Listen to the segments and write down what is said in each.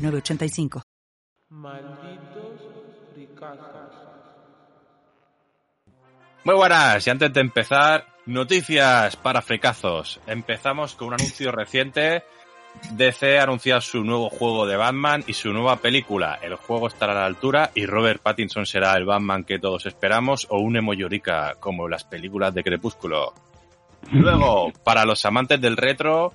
985. Malditos. Muy buenas, y antes de empezar, noticias para fricazos. Empezamos con un anuncio reciente. DC ha anunciado su nuevo juego de Batman y su nueva película. El juego estará a la altura y Robert Pattinson será el Batman que todos esperamos o un emo llorica como las películas de Crepúsculo. Luego, para los amantes del retro,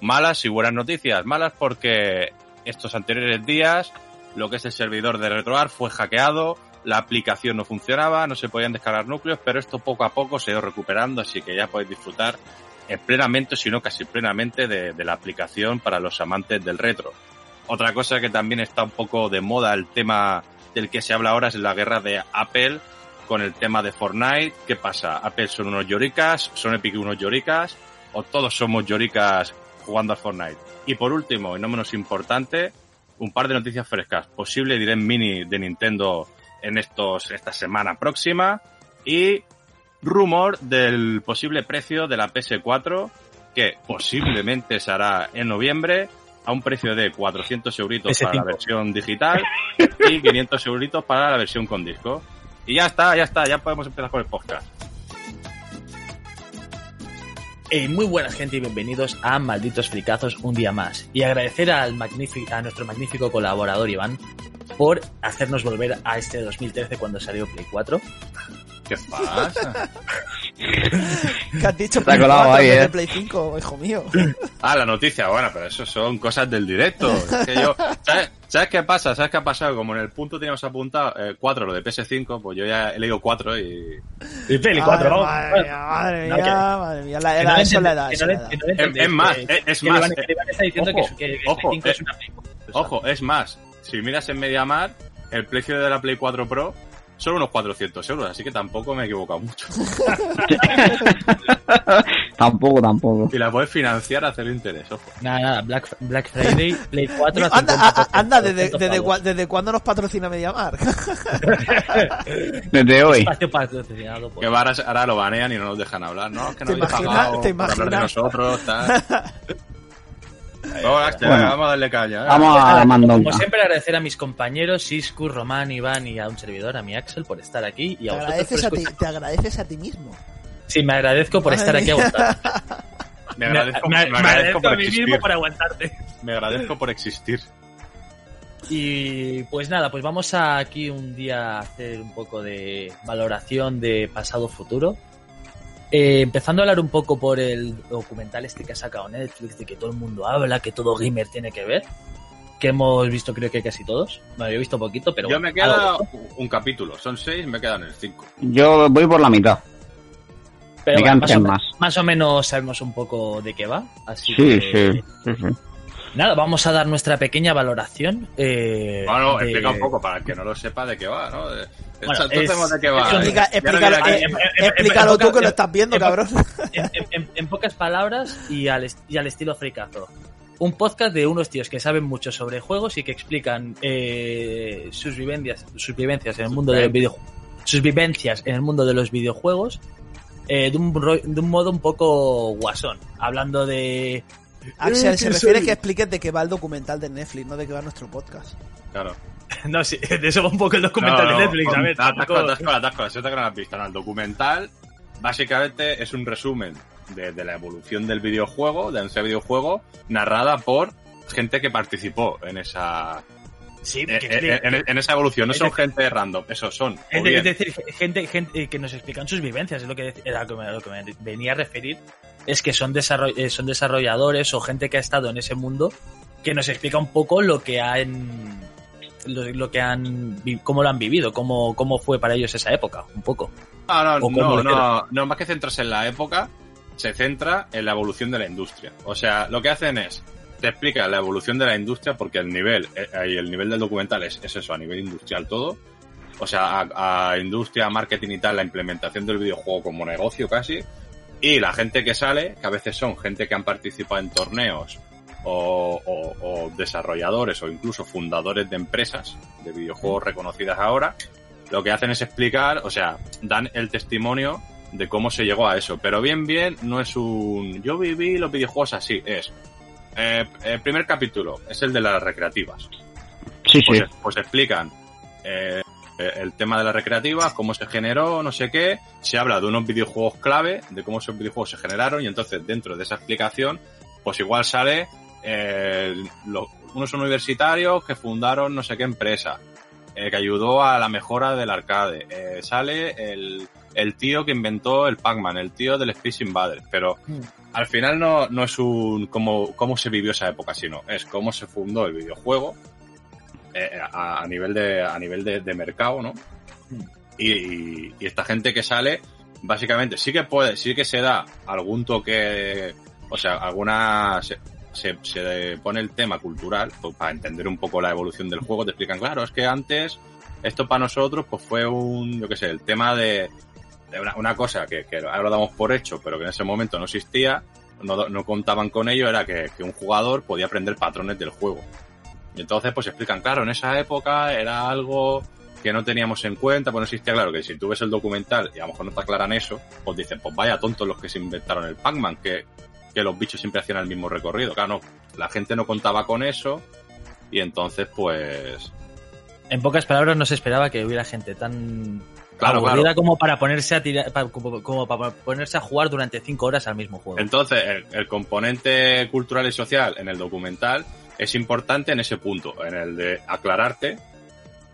malas y buenas noticias. Malas porque estos anteriores días lo que es el servidor de RetroArch fue hackeado, la aplicación no funcionaba, no se podían descargar núcleos, pero esto poco a poco se ha ido recuperando, así que ya podéis disfrutar en plenamente, si no casi plenamente, de, de, la aplicación para los amantes del retro. Otra cosa que también está un poco de moda, el tema del que se habla ahora es la guerra de Apple con el tema de Fortnite. ¿Qué pasa? Apple son unos lloricas, son Epic unos lloricas, o todos somos lloricas jugando a Fortnite. Y por último, y no menos importante, un par de noticias frescas. Posible Direct Mini de Nintendo en estos, esta semana próxima. Y rumor del posible precio de la PS4 que posiblemente se hará en noviembre a un precio de 400 euritos para la versión digital y 500 euritos para la versión con disco. Y ya está, ya está, ya podemos empezar con el podcast. Eh, muy buenas gente y bienvenidos a Malditos Fricazos un día más. Y agradecer al magnífico, a nuestro magnífico colaborador Iván por hacernos volver a este 2013 cuando salió Play 4. ¿Qué pasa? ¿Qué has dicho? Play 4 ahí, de ¿eh? Play 5, hijo mío. Ah, la noticia, bueno, pero eso son cosas del directo. Es que yo, ¿sabes, ¿sabes qué pasa? ¿Sabes qué ha pasado? Como en el punto teníamos apuntado eh, 4, lo de PS5, pues yo ya he leído 4 y... Y Play 4, ¿no? Madre mía, madre mía, que- madre mía. La, la, eso es la edad. es más, es- más, eh, que Iván está diciendo ojo, que, que, que ojo, Play 5 eh, es una Play 4. Ojo, es más, si miras en MediaMar, el precio de la Play 4 Pro son unos 400 euros, así que tampoco me he equivocado mucho. tampoco, tampoco. Y la puedes financiar a cero interés, ojo. Nada, nada, Black, Black Friday, Play 4 a Anda, 50%, a- a- anda desde, 200 desde, cua- desde cuándo nos patrocina MediaMar? Desde hoy. Que ahora, ahora lo banean y no nos dejan hablar, ¿no? Es que no ¿Te imaginas? pagado ¿Te hablar de imaginas? nosotros, tal. Vamos, Axel, Bueno. vamos a darle caña. ¿eh? Vamos a como Mandonga. siempre agradecer a mis compañeros Sisku, Román, Iván y a un servidor, a mi Axel, por estar aquí y Te a agradeces, a ti, escuchar. te agradeces a ti mismo. Sí, me agradezco por estar aquí aguantando. Me agradezco, me, me me agradezco agradezco por a mí mismo por aguantarte. Me agradezco por existir. Y pues nada, pues vamos a aquí un día a hacer un poco de valoración de pasado-futuro. Eh, empezando a hablar un poco por el documental este que ha sacado Netflix, de que todo el mundo habla, que todo gamer tiene que ver. Que hemos visto creo que casi todos. Bueno, yo he visto poquito, pero Yo bueno, me queda un capítulo, son seis, me quedan el cinco. Yo voy por la mitad. Pero me bueno, quedan más, o, más. más o menos sabemos un poco de qué va. Así Sí, que, sí, sí, sí. Nada, vamos a dar nuestra pequeña valoración. Eh, Bueno, de- explica un poco para el que no lo sepa de qué va, ¿no? De- Bueno, entonces, es- de qué va. es un- Explica- Ya no explícalo, viene aquí- eh, en- en- explícalo en- tú que lo estás viendo, en- cabrón. en, en- en pocas palabras y al, est- y al estilo fricazo. Un podcast de unos tíos que saben mucho sobre juegos y que explican eh, sus vivencias, sus vivencias en el mundo de los videojuegos, sus vivencias en el mundo de los videojuegos eh, de, un, ro- de un modo un poco guasón, hablando de Axel, Eh, se refiere soy- que expliques de qué va el documental de Netflix, no de qué va nuestro podcast. Claro. no sí, de eso va un poco el documental No, no, de Netflix, a ver, Atasco, atasco, atasco, atasco, que no lo has visto. No, el documental básicamente es un resumen de, de la evolución del videojuego, de ese videojuego, narrada por gente que participó en esa sí, en, que- en- en- en esa evolución. No son gente random, eso son. Es, de- bien- es decir, gente, gente que nos explican sus vivencias, es lo que, era lo que, me, lo que me venía a referir, es que son, desarroll- eh, son desarrolladores o gente que ha estado en ese mundo que nos explica un poco lo que han lo, lo que han cómo lo han vivido, cómo, cómo fue para ellos esa época, un poco. No, no, no, no, no, más que centrarse en la época, se centra en la evolución de la industria. O sea, lo que hacen es te explica la evolución de la industria porque el nivel, eh, y el nivel del documental es, es eso, a nivel industrial todo. O sea, a, a industria, marketing y tal, la implementación del videojuego como negocio casi. Y la gente que sale, que a veces son gente que han participado en torneos o, o- o desarrolladores o incluso fundadores de empresas de videojuegos reconocidas ahora, lo que hacen es explicar, o sea, dan el testimonio de cómo se llegó a eso. Pero bien, bien, no es un... Yo viví los videojuegos así, es... eh, el primer capítulo es el de las recreativas. Sí, Pues, sí. pues explican eh, el tema de las recreativas, cómo se generó, no sé qué. Se habla de unos videojuegos clave, de cómo esos videojuegos se generaron y entonces dentro de esa explicación, pues igual sale eh, lo- unos universitarios que fundaron no sé qué empresa, eh, que ayudó a la mejora del arcade. Eh, sale el, el tío que inventó el Pac-Man, el tío del Space Invaders, pero Hmm. al final no, no es un cómo, cómo se vivió esa época, sino es cómo se fundó el videojuego eh, a, a nivel de a nivel de, de mercado, ¿no? Y, y- y esta gente que sale, básicamente, sí que puede, sí que se da algún toque, o sea, alguna se, se, se pone el tema cultural pues, para entender un poco la evolución del juego. Te explican, claro, es que antes esto para nosotros pues fue un, yo qué sé, el tema de una, una cosa que, ahora damos por hecho, pero que en ese momento no existía, no, no contaban con ello, era que, que un jugador podía aprender patrones del juego. Y entonces pues explican, claro, en esa época era algo que no teníamos en cuenta, pues no existía, claro, que si tú ves el documental y a lo mejor no te aclaran eso, pues dicen, pues vaya tontos los que se inventaron el Pac-Man, que, que los bichos siempre hacían el mismo recorrido. Claro, no, la gente no contaba con eso y entonces pues... En pocas palabras, no se esperaba que hubiera gente tan Claro, aburrida claro. como para ponerse a tirar, como, como para ponerse a jugar durante cinco horas al mismo juego. Entonces, el, el componente cultural y social en el documental es importante en ese punto, en el de aclararte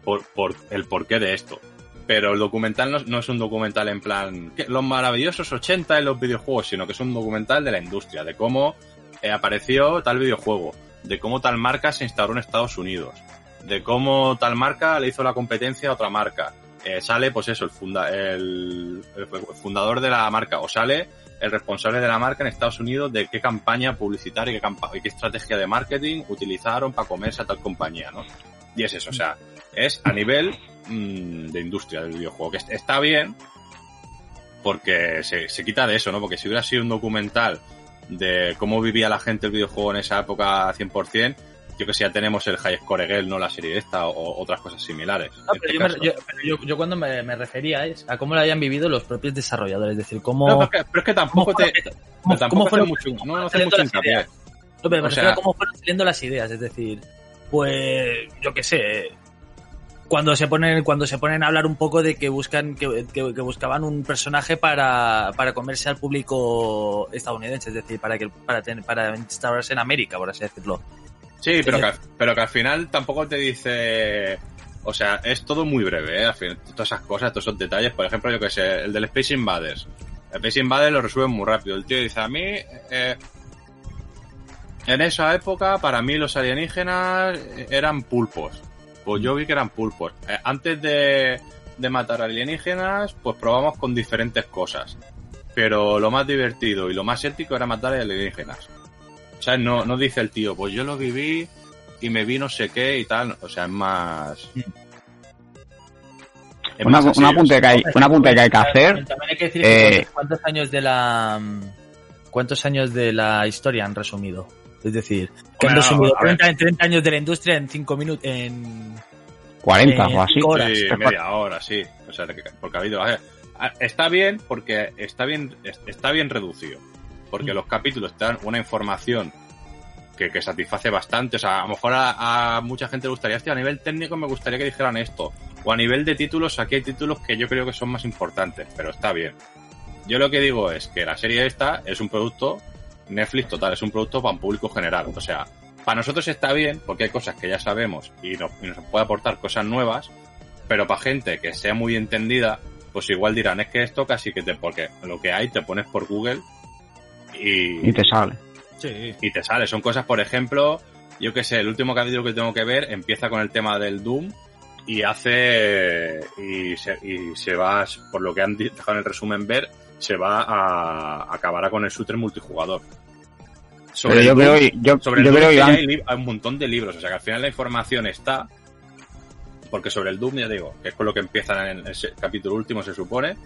por, por el porqué de esto. Pero el documental no, no es un documental en plan "¿Qué? los maravillosos 80 en los videojuegos, sino que es un documental de la industria, de cómo eh, apareció tal videojuego, de cómo tal marca se instauró en Estados Unidos, de cómo tal marca le hizo la competencia a otra marca. Eh, sale, pues eso, el, funda- el- fundador de la marca, o sale el responsable de la marca en Estados Unidos de qué campaña publicitaria y qué, campa- y qué estrategia de marketing utilizaron para comerse a tal compañía, ¿no? Y es eso, o sea, es a nivel mm, de industria del videojuego, que est- está bien porque se, se quita de eso, ¿no? Porque si hubiera sido un documental de cómo vivía la gente el videojuego en esa época 100%, yo que sé, ya tenemos el High Score Girl, no la serie esta, o otras cosas similares. No, pero este yo, me- yo- pero yo- yo cuando me, me refería es a cómo lo hayan vivido los propios desarrolladores, es decir, cómo, No, pero, es que, pero es que tampoco te... cómo- tampoco cómo fueron- mucho, no, no hace mucho hincapié. No, pero me o sea- cómo fueron saliendo las ideas, es decir, pues yo qué sé, cuando se ponen cuando se ponen a hablar un poco de que buscan que, que- que buscaban un personaje para, para comerse al público estadounidense, es decir, para que para tener, para instaurarse en América, por así decirlo. Sí, pero que, al- pero que al final tampoco te dice... O sea, es todo muy breve, ¿eh? Al final, todas esas cosas, todos esos detalles. Por ejemplo, yo que sé, el del Space Invaders. El Space Invaders lo resuelven muy rápido. El tío dice, a mí... eh, en esa época, para mí los alienígenas eran pulpos. Pues yo vi que eran pulpos. Eh, antes de, de matar alienígenas, pues probamos con diferentes cosas. Pero lo más divertido y lo más ético era matar alienígenas. O sea, no, no dice el tío, pues yo lo viví y me vi no sé qué y tal. O sea, es más. es Una, más así, un o apunte que hay, un apunte que hay que hacer. También hay que decir eh, que cuántos, años de la cuántos años de la historia han resumido. Es decir, que han resumido a ver. 30, 30 años de la industria en 5 minutos en 40 eh, o así. horas. Sí, media hora, sí. O sea, que- porque ha habido. Está bien porque está bien, es- está bien reducido. Porque los capítulos te dan una información que, que satisface bastante. O sea, a lo mejor a, mucha gente le gustaría, a nivel técnico me gustaría que dijeran esto. O a nivel de títulos, aquí hay títulos que yo creo que son más importantes, pero está bien. Yo lo que digo es que la serie esta es un producto Netflix total, es un producto para un público general. O sea, para nosotros está bien porque hay cosas que ya sabemos y nos, y nos puede aportar cosas nuevas, pero para gente que sea muy entendida, pues igual dirán, es que esto casi que te, porque lo que hay te pones por Google y, Y te sale. Sí. y te sale. Son cosas, por ejemplo, yo que sé, el último capítulo que tengo que ver empieza con el tema del Doom y hace y se, y se va, por lo que han dejado en el resumen ver, se va a acabará con el shooter multijugador. sobre Pero yo el creo, yo, sobre el yo creo, Iván, hay, un montón de libros, o sea que al final la información está, porque sobre el Doom, ya digo, que es con lo que empiezan en ese capítulo último, se supone,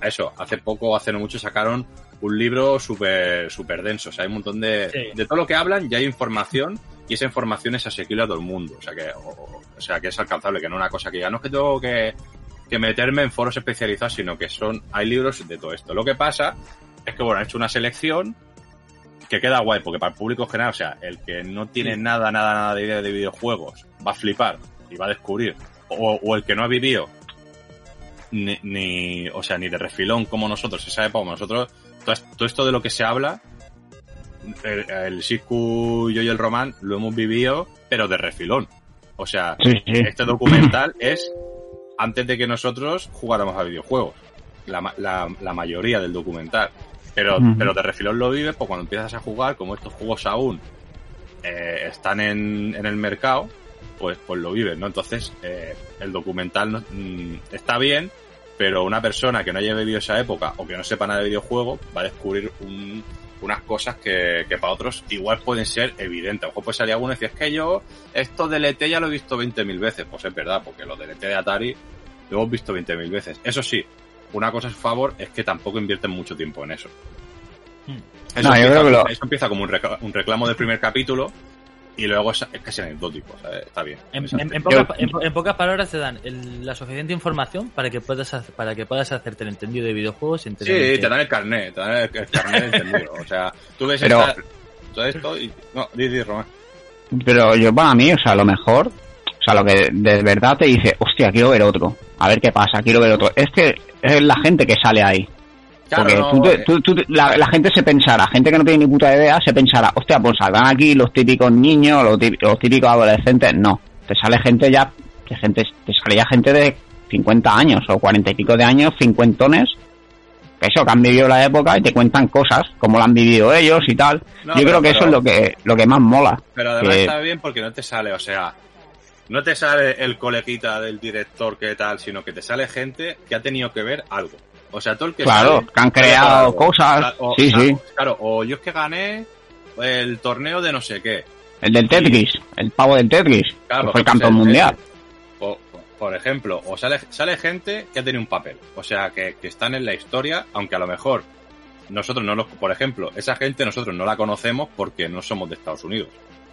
a eso, hace poco, hace no mucho, sacaron un libro súper súper denso, o sea, hay un montón de... Sí. De todo lo que hablan ya hay información y esa información es asequible a todo el mundo, o sea que, o, o sea, que es alcanzable, que no es una cosa que ya no es que tengo que, que meterme en foros especializados, sino que son, hay libros de todo esto. Lo que pasa es que, bueno, han hecho una selección que queda guay, porque para el público general, o sea, el que no tiene nada, nada, nada de idea de videojuegos, va a flipar y va a descubrir, o, o el que no ha vivido ni, ni, o sea, ni de refilón como nosotros, esa época, nosotros, todo, es- todo esto de lo que se habla, el, el Siscu, yo y el Román lo hemos vivido, pero de refilón. O sea, sí, sí. este documental es antes de que nosotros jugáramos a videojuegos. La, la, la mayoría del documental. Pero, pero de refilón lo vives, pues cuando empiezas a jugar, como estos juegos aún eh, están en, en el mercado, pues, pues lo vives, ¿no? Entonces, eh, el documental no- mm, está bien, pero una persona que no haya vivido esa época o que no sepa nada de videojuegos va a descubrir un- unas cosas que, que para otros igual pueden ser evidentes. A lo mejor puede salir alguno y decir, es que yo esto del ET ya lo he visto 20.000 veces. Pues es verdad, porque lo del ET de Atari lo hemos visto 20.000 veces. Eso sí, una cosa a su favor es que tampoco invierten mucho tiempo en eso. Hmm. Eso, No, yo empieza, creo que lo- eso empieza como un reclamo del primer capítulo y luego es, es casi anecdótico, ¿sabes? Está bien. En, en- en pocas, en po- en pocas palabras te dan el- la suficiente información para que puedas hacer- para que puedas hacerte el entendido de videojuegos Sí, que- te dan el carnet, te dan el, el carnet entendido. O sea, tú ves Pero- esta- todo esto y... No, di, di, Román. Pero yo para mí, o sea, lo mejor, o sea, lo que de verdad te dice, hostia, quiero ver otro, a ver qué pasa, quiero ver otro. Es que es la gente que sale ahí. Porque tú te- eh, tú- tú te- la, la gente se pensará, gente que no tiene ni puta idea, se pensará, hostia, pues saldrán aquí los típicos niños, los típicos, los típicos adolescentes. No, te sale gente ya, de gente, te sale ya gente de 50 años o 40 y pico de años, cincuentones, que eso, que han vivido la época y te cuentan cosas, como lo han vivido ellos y tal. no, Yo creo que eso es lo que, lo que más mola. Pero además que- está bien porque no te sale, o sea, no te sale el coleguita del director que tal, sino que te sale gente que ha tenido que ver algo. O sea, todo el que Claro, sale, que han creado cosas. O- Sí, claro, sí. Claro, o yo es que gané el torneo de no sé qué. El del Tetris, el pavo del Tetris, Claro, que fue ejemplo, campeón el- mundial. O, por ejemplo, o sale, sale gente que ha tenido un papel. O sea, que, que están en la historia, aunque a lo mejor nosotros no los, por ejemplo, esa gente nosotros no la conocemos porque no somos de Estados Unidos.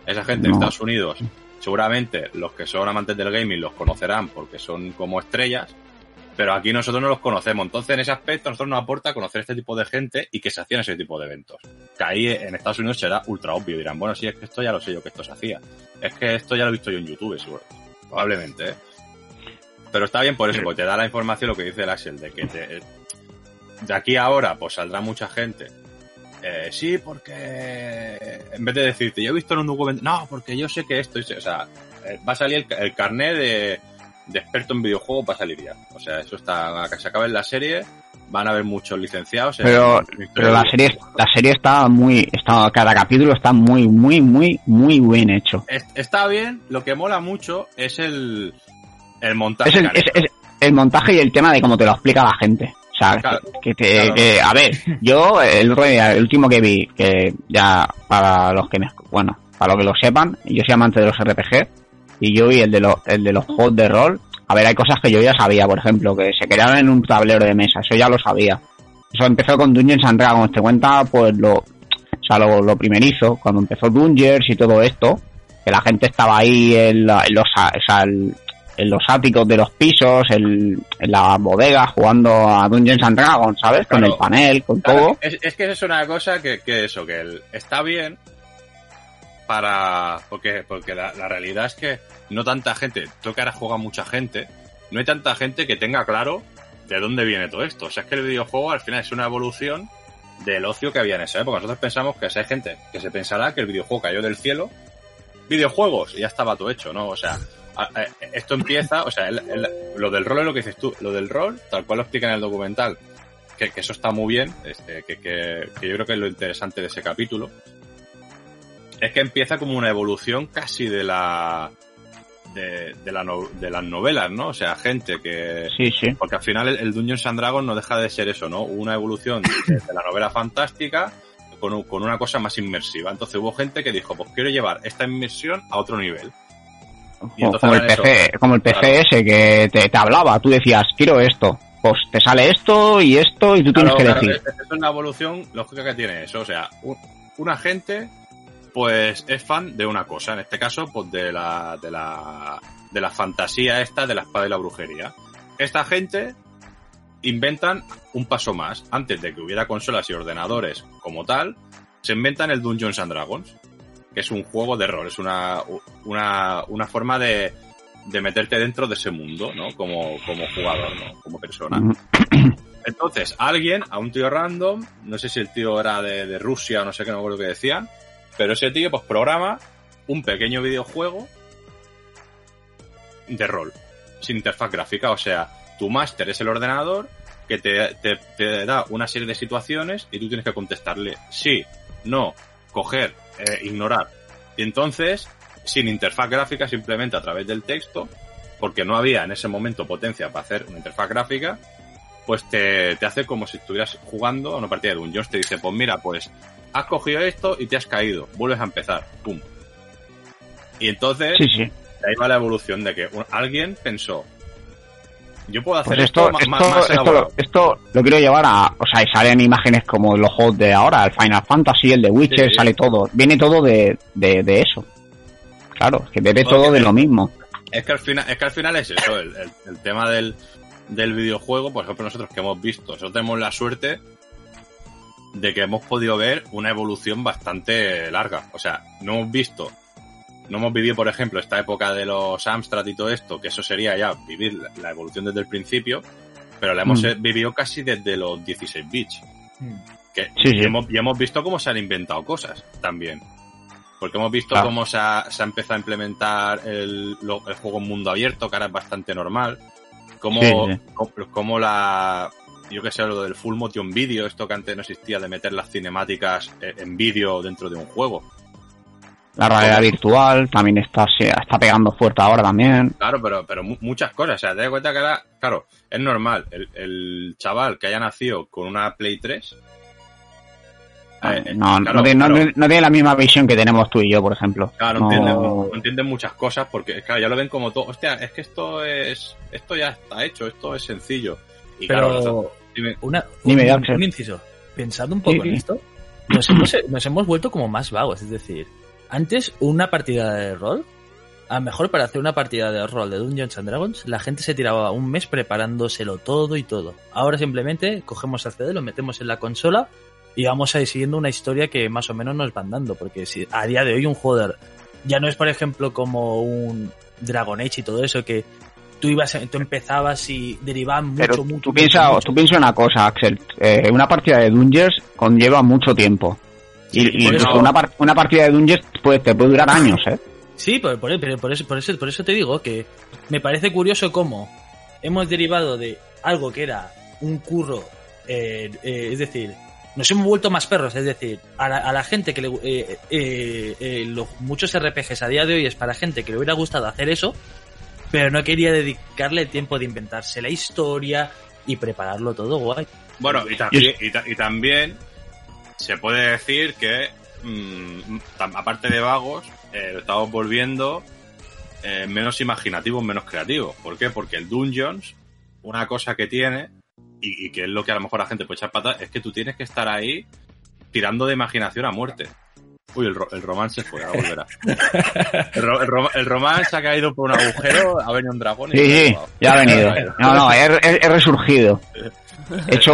Esa gente de. Estados Unidos, seguramente los que son amantes del gaming los conocerán porque son como estrellas, pero aquí nosotros no los conocemos. Entonces, en ese aspecto, nosotros nos aporta conocer este tipo de gente y que se hacían ese tipo de eventos. Que ahí en Estados Unidos será ultra obvio. Dirán, bueno, sí, es que esto ya lo sé yo que esto se hacía. Es que esto ya lo he visto yo en YouTube, seguro. Probablemente, ¿eh? Pero está bien por eso, porque te da la información lo que dice el Axel, de que te- de aquí a ahora, pues saldrá mucha gente. Eh, sí, porque en vez de decirte, yo he visto en un documento, no, porque yo sé que esto, o sea, eh, va a salir el, el carnet de, de experto en videojuegos, va a salir ya. O sea, eso está, que se acabe la serie, van a haber muchos licenciados. en- Pero, pero la serie, la serie está muy, está, cada capítulo está muy, muy, muy, muy bien hecho. Es- Está bien, lo que mola mucho es el, el montaje. Es el, es, el montaje y el tema de cómo te lo explica la gente. O sea, Claro, que, que te, claro. que- a ver, yo el el último que vi, que ya para los que me, bueno, para los que lo sepan, yo soy amante de los RPG y yo vi el de los, el de los juegos de rol. A ver, hay cosas que yo ya sabía, por ejemplo, que se crearon en un tablero de mesa, eso ya lo sabía. Eso empezó con Dungeons and Dragons, te cuenta pues lo, o sea, lo, lo primerizo, cuando empezó Dungeons y todo esto, que la gente estaba ahí en, la- en los, o sea, el- en los áticos de los pisos, el- en la bodega, jugando a Dungeons and Dragons, ¿sabes? Con el panel, con Claro, todo. Es, es que es una cosa que, que eso, que el- está bien para... Porque, porque la, realidad es que no tanta gente, que ahora juega mucha gente, no hay tanta gente que tenga claro de dónde viene todo esto. O sea, es que el videojuego al final es una evolución del ocio que había en esa época. Nosotros pensamos que si hay gente que se pensará que el videojuego cayó del cielo, videojuegos, y ya estaba todo hecho, ¿no? O sea, esto empieza, o sea, el- el- lo del rol es lo que dices tú, lo del rol, tal cual lo explica en el documental, que, que eso está muy bien, este, que, que- que yo creo que es lo interesante de ese capítulo, es que empieza como una evolución casi de la de, de la no- de las novelas, ¿no? O sea, gente que Sí, sí. porque al final el, el Dungeons and Dragons no deja de ser eso, ¿no? Una evolución de, de la novela fantástica con, un- con una cosa más inmersiva. Entonces hubo gente que dijo, pues quiero llevar esta inmersión a otro nivel. Y Como, el eso. PC, como el PC Claro. ese que te, te hablaba, tú decías, quiero esto. Pues te sale esto y esto y tú tienes que claro, decir. es- Eso es la evolución lógica que tiene eso. O sea, un, una gente, pues, es fan de una cosa. En este caso, pues, de la, de la, de la fantasía esta de la espada y la brujería. Esta gente inventan un paso más. Antes de que hubiera consolas y ordenadores como tal, se inventan el Dungeons and Dragons, que es un juego de rol, es una, una, una forma de, de meterte dentro de ese mundo, ¿no? Como, como jugador, ¿no? Como persona. Entonces, alguien, a un tío random, no sé si el tío era de, de Rusia o no sé qué, no me acuerdo qué decían, pero ese tío pues programa un pequeño videojuego de rol, sin interfaz gráfica, o sea, tu máster es el ordenador que te, te- te da una serie de situaciones y tú tienes que contestarle sí, no, coger, eh, ignorar. Y entonces, sin interfaz gráfica, simplemente a través del texto, porque no había en ese momento potencia para hacer una interfaz gráfica, pues te, te hace como si estuvieras jugando a una partida de Dungeons. Te dice, pues mira, pues has cogido esto y te has caído, vuelves a empezar, pum. Y entonces, Sí, sí. de ahí va la evolución de que alguien pensó, yo puedo hacer Pues esto, esto, esto, ma- más, esto, elaborado. esto lo quiero llevar a, o sea, y salen imágenes como los juegos de ahora, el Final Fantasy, el de Witcher, Sí. sale todo, viene todo de, de, de eso. Claro, es que bebe todo de lo mismo. Es que al final, es que al final es eso, el, el- el tema del, del videojuego, por ejemplo, nosotros que hemos visto, nosotros tenemos la suerte de que hemos podido ver una evolución bastante larga. O sea, no hemos visto, no hemos vivido, por ejemplo, esta época de los Amstrad y todo esto, que eso sería ya vivir la, evolución desde el principio, pero la hemos Mm. vivido casi desde los 16 bits. Mm. Que, Sí, sí. Y, hemos, y hemos visto cómo se han inventado cosas también. Porque hemos visto Claro. cómo se ha, se ha empezado a implementar el, lo- el juego en mundo abierto, que ahora es bastante normal. Cómo, sí. cómo, cómo la. Yo que sé, lo del full motion video, esto que antes no existía, de meter las cinemáticas eh, en vídeo dentro de un juego. La realidad virtual también está, se- está pegando fuerte ahora también. Claro, pero, pero mu- muchas cosas. O sea, te das cuenta que ahora, claro, es normal. El, el chaval que haya nacido con una Play 3. eh, no, claro, no, tiene, no- claro. no tiene la misma visión que tenemos tú y yo, por ejemplo. Claro, No- entienden, no entienden muchas cosas porque, claro, ya lo ven como todo. Hostia, es que esto es, esto ya está hecho, esto es sencillo. Y claro, Pero dime, una, Dime, un, inciso. Pensando un poco Sí, en esto, nos hemos, nos hemos vuelto como más vagos. Es decir, antes una partida de rol, a lo mejor para hacer una partida de rol de Dungeons and Dragons, la gente se tiraba un mes preparándoselo todo y todo. Ahora simplemente cogemos el CD, lo metemos en la consola y vamos a ir siguiendo una historia que más o menos nos van dando. Porque si a día de hoy un de- ya no es, por ejemplo, como un Dragon Age y todo eso que tú ibas, tú empezabas y derivaban mucho, Pero mucho, tú mucho. tú piensa una cosa, Axel. eh, una partida de Dungeons conlleva mucho tiempo. Y, Sí, y por eso- una, par- una partida de Dungeons puede, te puede durar años, ¿eh? Sí, por, por- pero por eso, por, eso, por eso te digo que me parece curioso cómo hemos derivado de algo que era un curro, eh, eh, es decir, nos hemos vuelto más perros, es decir, a la, a la gente que le... eh, eh, eh, los, muchos RPGs a día de hoy es para gente que le hubiera gustado hacer eso, pero no quería dedicarle el tiempo de inventarse la historia y prepararlo todo guay. bueno, y, también, y, ta- y también se puede decir que, mm, aparte de vagos, eh, lo estamos volviendo eh, menos imaginativos, menos creativos. ¿Por qué? Porque el Dungeons, una cosa que tiene, y, y que es lo que a lo mejor la gente puede echar patas, es que tú tienes que estar ahí tirando de imaginación a muerte. Uy, el, ro- el romance fue, ahora volverá. El, ro- el ro- el romance ha caído por un agujero, ha venido un dragón y Sí, se sí, ya ha venido. No, no, he, he- he resurgido. He hecho,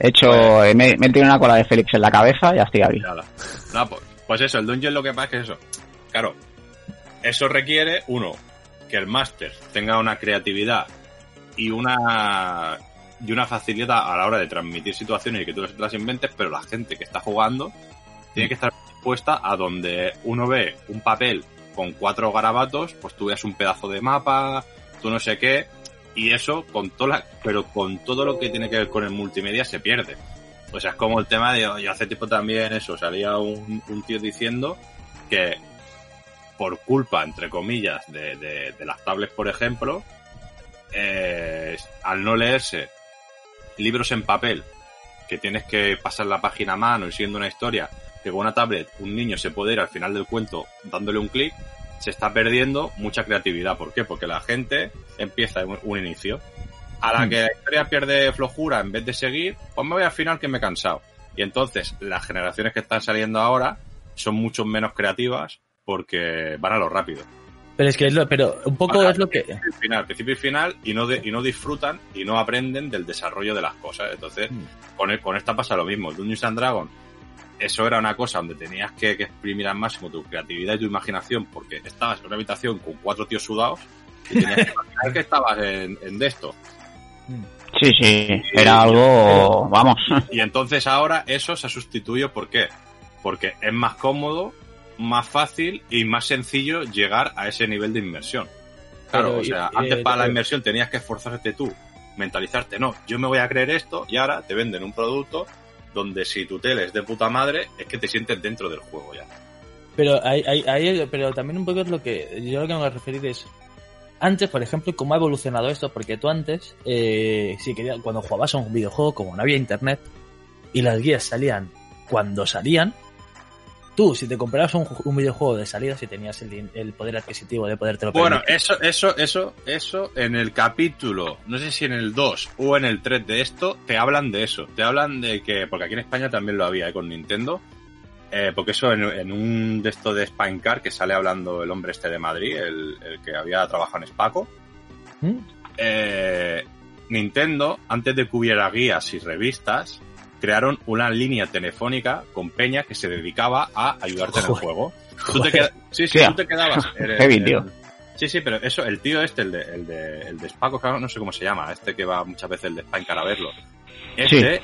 he hecho, me, me he tirado una cola de Félix en la cabeza y ya estoy. Nada, pues, pues eso, el dungeon lo que pasa es que eso. Claro, eso requiere, uno, que el máster tenga una creatividad y una y una facilidad a la hora de transmitir situaciones y que tú las inventes, pero la gente que está jugando tiene que estar dispuesta a donde uno ve un papel con cuatro garabatos, pues tú veas un pedazo de mapa, tú no sé qué, y eso con toda pero con todo lo que tiene que ver con el multimedia se pierde. O sea, es como el tema de, yo hace tiempo también eso, salía un, un tío diciendo que por culpa, entre comillas, de, de- de las tablets, por ejemplo, eh, al no leerse libros en papel que tienes que pasar la página a mano y siendo una historia que con una tablet un niño se puede ir al final del cuento dándole un clic, se está perdiendo mucha creatividad. ¿Por qué? Porque la gente empieza un, un inicio. A la que la historia pierde flojura en vez de seguir, pues me voy al final que me he cansado. Y entonces las generaciones que están saliendo ahora son mucho menos creativas porque van a lo rápido. Pero es que es lo, pero un poco es lo que. principio y final, principio y final y no de- y no disfrutan y no aprenden del desarrollo de las cosas. Entonces, Mm. con, el- con esta pasa lo mismo. Dungeons and Dragon, eso era una cosa donde tenías que, que exprimir al máximo tu creatividad y tu imaginación porque estabas en una habitación con cuatro tíos sudados y tenías que imaginar que estabas en, en de esto. Sí, sí, era algo, vamos, Y entonces ahora eso se ha sustituido, ¿por qué? Porque es más cómodo, más fácil y más sencillo llegar a ese nivel de inmersión. Claro, Pero, o sea, y- antes eh, para la eh, inmersión tenías que esforzarte tú, mentalizarte, no, yo me voy a creer esto y ahora te venden un producto donde si tu tele de puta madre, es que te sientes dentro del juego ya. Pero hay, hay, hay- pero también un poco es lo que yo lo que me voy a referir es antes, por ejemplo, cómo ha evolucionado esto, porque tú antes, eh, si querías, cuando jugabas a un videojuego, como no había internet y las guías salían cuando salían, tú, si te comprabas un, ju- un videojuego de salida, si tenías el, poder adquisitivo de podértelo Bueno, permitir, eso, eso, eso, eso en el capítulo, no sé si en el 2 o en el 3 de esto, te hablan de eso. Te hablan de que, porque aquí en España también lo había ¿eh? con Nintendo, eh, porque eso en, en un de esto de Spinecar que sale hablando el hombre este de Madrid, el, el que había trabajado en Spaco, ¿Mm? eh, Nintendo, antes de que hubiera guías y revistas, crearon una línea telefónica con Peña que se dedicaba a ayudarte en el juego. Tú te, sí, sí, tú te quedabas. el- tío. Sí, sí, pero eso, el tío este, el de, el de, el de Spaco, no sé cómo se llama, este que va muchas veces el de Spinecar a verlo. Este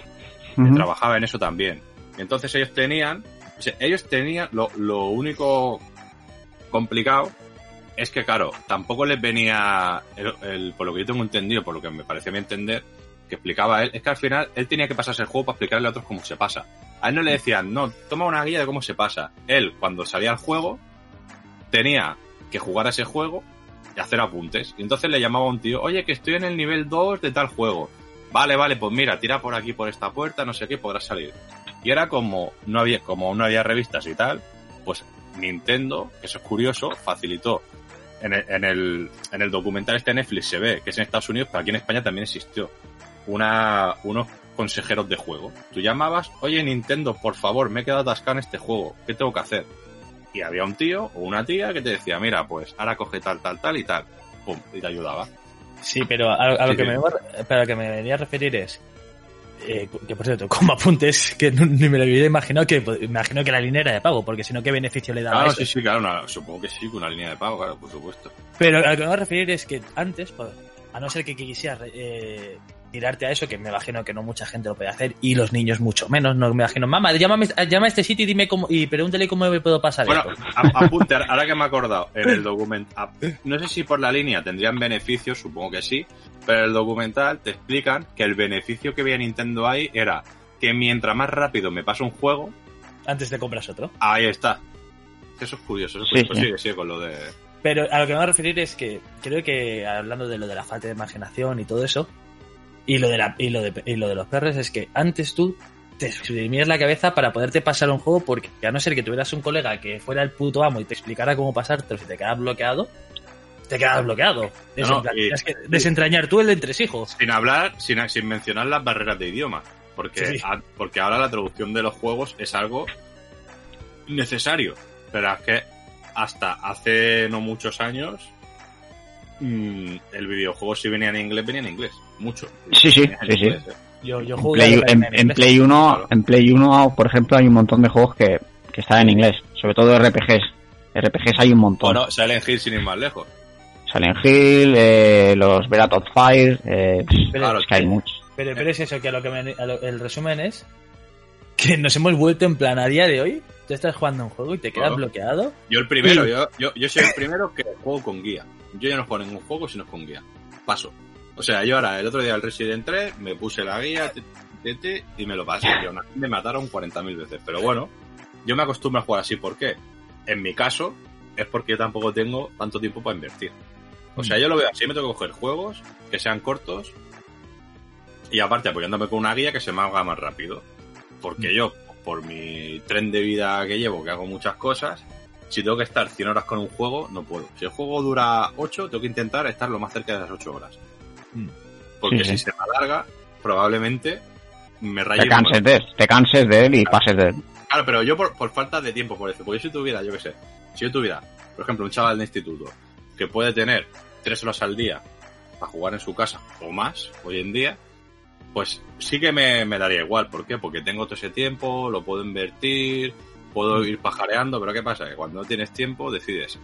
Ujú. trabajaba en eso también. Entonces ellos tenían, o sea, ellos tenían, lo, lo único complicado es que, claro, tampoco les venía, el, el- por lo que yo tengo entendido, por lo que me parecía a mí entender, que explicaba él, es que al final él tenía que pasarse el juego para explicarle a otros cómo se pasa. A él no le decían, no, toma una guía de cómo se pasa. Él, cuando salía al juego, tenía que jugar a ese juego y hacer apuntes. Y entonces le llamaba a un tío, oye, que estoy en el nivel 2 de tal juego. Vale, vale, pues mira, tira por aquí, por esta puerta, no sé qué, podrás salir. Y era como no había, como no había revistas y tal, pues Nintendo, que eso es curioso, facilitó. En el, en el, en el documental este Netflix se ve que es en Estados Unidos, pero aquí en España también existió una, unos consejeros de juego. Tú llamabas, oye Nintendo, por favor, me he quedado atascado en este juego, ¿qué tengo que hacer? Y había un tío o una tía que te decía, mira, pues ahora coge tal, tal, tal y tal. Pum, y te ayudaba. Sí, pero a, a lo que sí. me, para lo que me venía a referir es eh, que por cierto, como apuntes, que no- ni me lo hubiera imaginado que me imagino que la línea era de pago, porque si no, ¿qué beneficio le daba Claro, eso? sí, sí, claro, supongo que sí, con una línea de pago, claro, por supuesto. Pero a lo que me voy a referir es que antes, pues, a no ser que quisieras eh, tirarte a eso, que me imagino que no mucha gente lo puede hacer, y los niños mucho menos, no me imagino, mamá, llámame, llama a este sitio y dime cómo, y pregúntale cómo me puedo pasar Bueno, a- apunte, ahora que me he acordado, en el documental, no sé si por la línea tendrían beneficios, supongo que sí, pero en el documental te explican que el beneficio que veía Nintendo ahí era que mientras más rápido me paso un juego, Antes de compras otro. ahí está. Eso es curioso, eso es Sí, curioso. sí. Sigue, sigue con lo de... Pero a lo que me voy a referir es que creo que hablando de lo de la falta de imaginación y todo eso, y lo de, la, y lo de, y lo de los perros, es que antes tú te exprimías la cabeza para poderte pasar un juego, porque a no ser que tuvieras un colega que fuera el puto amo y te explicara cómo pasártelo si te quedas bloqueado, te quedas bloqueado. No, no, Desentran- y- tienes que desentrañar tú el de entresijos. Sin hablar, sin, sin mencionar las barreras de idioma. Porque, Sí, sí. a- porque ahora la traducción de los juegos es algo necesario. Pero es que hasta hace no muchos años mm, el videojuego si venía en inglés, venía en inglés. Mucho. Sí, sí, en sí, sí. eh. Yo, yo En jugué Play, en, en. Play 1, Claro. en Play 1, por ejemplo, hay un montón de juegos que, que están en inglés, sobre todo RPGs. RPGs hay un montón. Bueno, Silent Hill sin ir más lejos. Silent Hill, eh, los Breath of Fire, eh, Pero- claro, es que hay muchos. Pero, pero es eso, que a lo que me- a lo- el resumen es que nos hemos vuelto en plan a día de hoy. Tú estás jugando un juego y te quedas bloqueado. Yo el primero, Sí. yo, yo, yo soy el primero que juego con guía. Yo ya no juego ningún juego si no es con guía. Paso. O sea, yo ahora, el otro día el Resident 3, me puse la guía ti, ti, y me lo pasé. Y aún así me mataron 40.000 veces. Pero bueno, yo me acostumbro a jugar así. ¿Por qué? En mi caso, es porque yo tampoco tengo tanto tiempo para invertir. O sea, yo lo veo así, me tengo que coger juegos que sean cortos Y aparte apoyándome con una guía que se me haga más rápido. Porque yo, por mi tren de vida que llevo, que hago muchas cosas, si tengo que estar 100 horas con un juego, no puedo. Si el juego dura 8, tengo que intentar estar lo más cerca de las 8 horas. Mm. Porque Sí, si se me alarga, probablemente me raye Te canses de él, te canses de él y pases de él. Claro, pero yo por, por falta de tiempo, por eso. Porque si tuviera, yo qué sé, si yo tuviera, por ejemplo, un chaval de instituto que puede tener tres horas al día para jugar en su casa o más hoy en día, pues sí que me, me daría igual. ¿Por qué? Porque tengo todo ese tiempo, lo puedo invertir, puedo ir pajareando, pero ¿qué pasa? Que cuando no tienes tiempo decides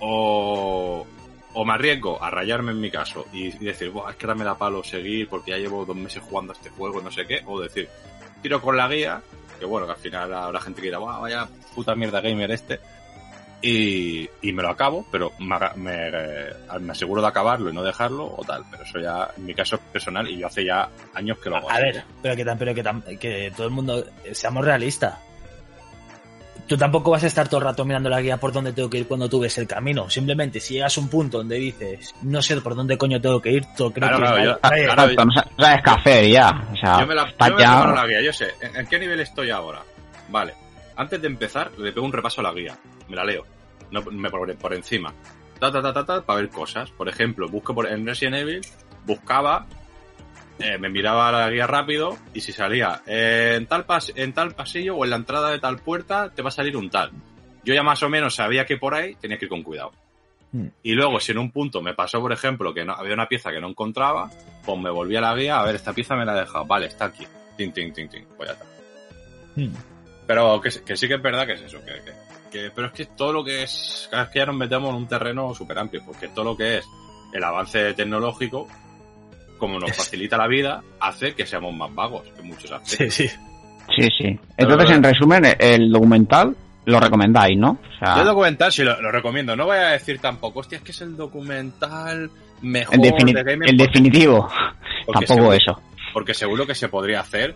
o, o me arriesgo a rayarme en mi caso y, decir, Buah, es que ahora me da palo seguir porque ya llevo dos meses jugando a este juego, no sé qué, o decir, tiro con la guía, que bueno, que al final habrá gente que dirá, "Buah, vaya puta mierda gamer este, y, y me lo acabo, pero me, eh, me aseguro de acabarlo y no dejarlo o tal, pero eso ya en mi caso es personal y yo hace ya años que lo hago. A ver, pero que, tan- pero que, tan- que todo el mundo, eh, seamos realistas. Tú tampoco vas a estar todo el rato mirando la guía por dónde tengo que ir cuando tú ves el camino. Simplemente, si llegas a un punto donde dices, no sé por dónde coño tengo que ir, todo creo Claro, que claro, yo- sabes ya. O sea, Yo me la, yo me la guía, yo sé. ¿En, en qué nivel estoy ahora? Vale. Antes de empezar, le pego un repaso a la guía. Me la leo. No, me por, por encima. Ta, ta, ta, ta, ta, para ver cosas. Por ejemplo, busco por, en Resident Evil, buscaba, eh, me miraba la guía rápido y si salía eh, en, tal pas, en tal pasillo o en la entrada de tal puerta, te va a salir un tal. Yo ya más o menos sabía que por ahí tenía que ir con cuidado. Hmm. Y luego, si en un punto me pasó, por ejemplo, que no, había una pieza que no encontraba, pues me volví a la guía, a ver, esta pieza me la he dejado. Vale, está aquí. Tin, tin, tin, tin. Pues ya está. Hmm. Pero que, que sí que es verdad que es eso. Que, que- que- pero es que todo lo que es... Es que ya nos metemos en un terreno súper amplio, porque todo lo que es el avance tecnológico, como nos facilita la vida, hace que seamos más vagos en muchos aspectos. Sí, sí. Sí, sí. Entonces, en resumen, el documental lo recomendáis, ¿no? O sea, Yo el documental sí lo, lo recomiendo. No voy a decir tampoco, hostia, es que es el documental mejor el, defini- de el definitivo, porque tampoco seguro- eso. Porque seguro que se podría hacer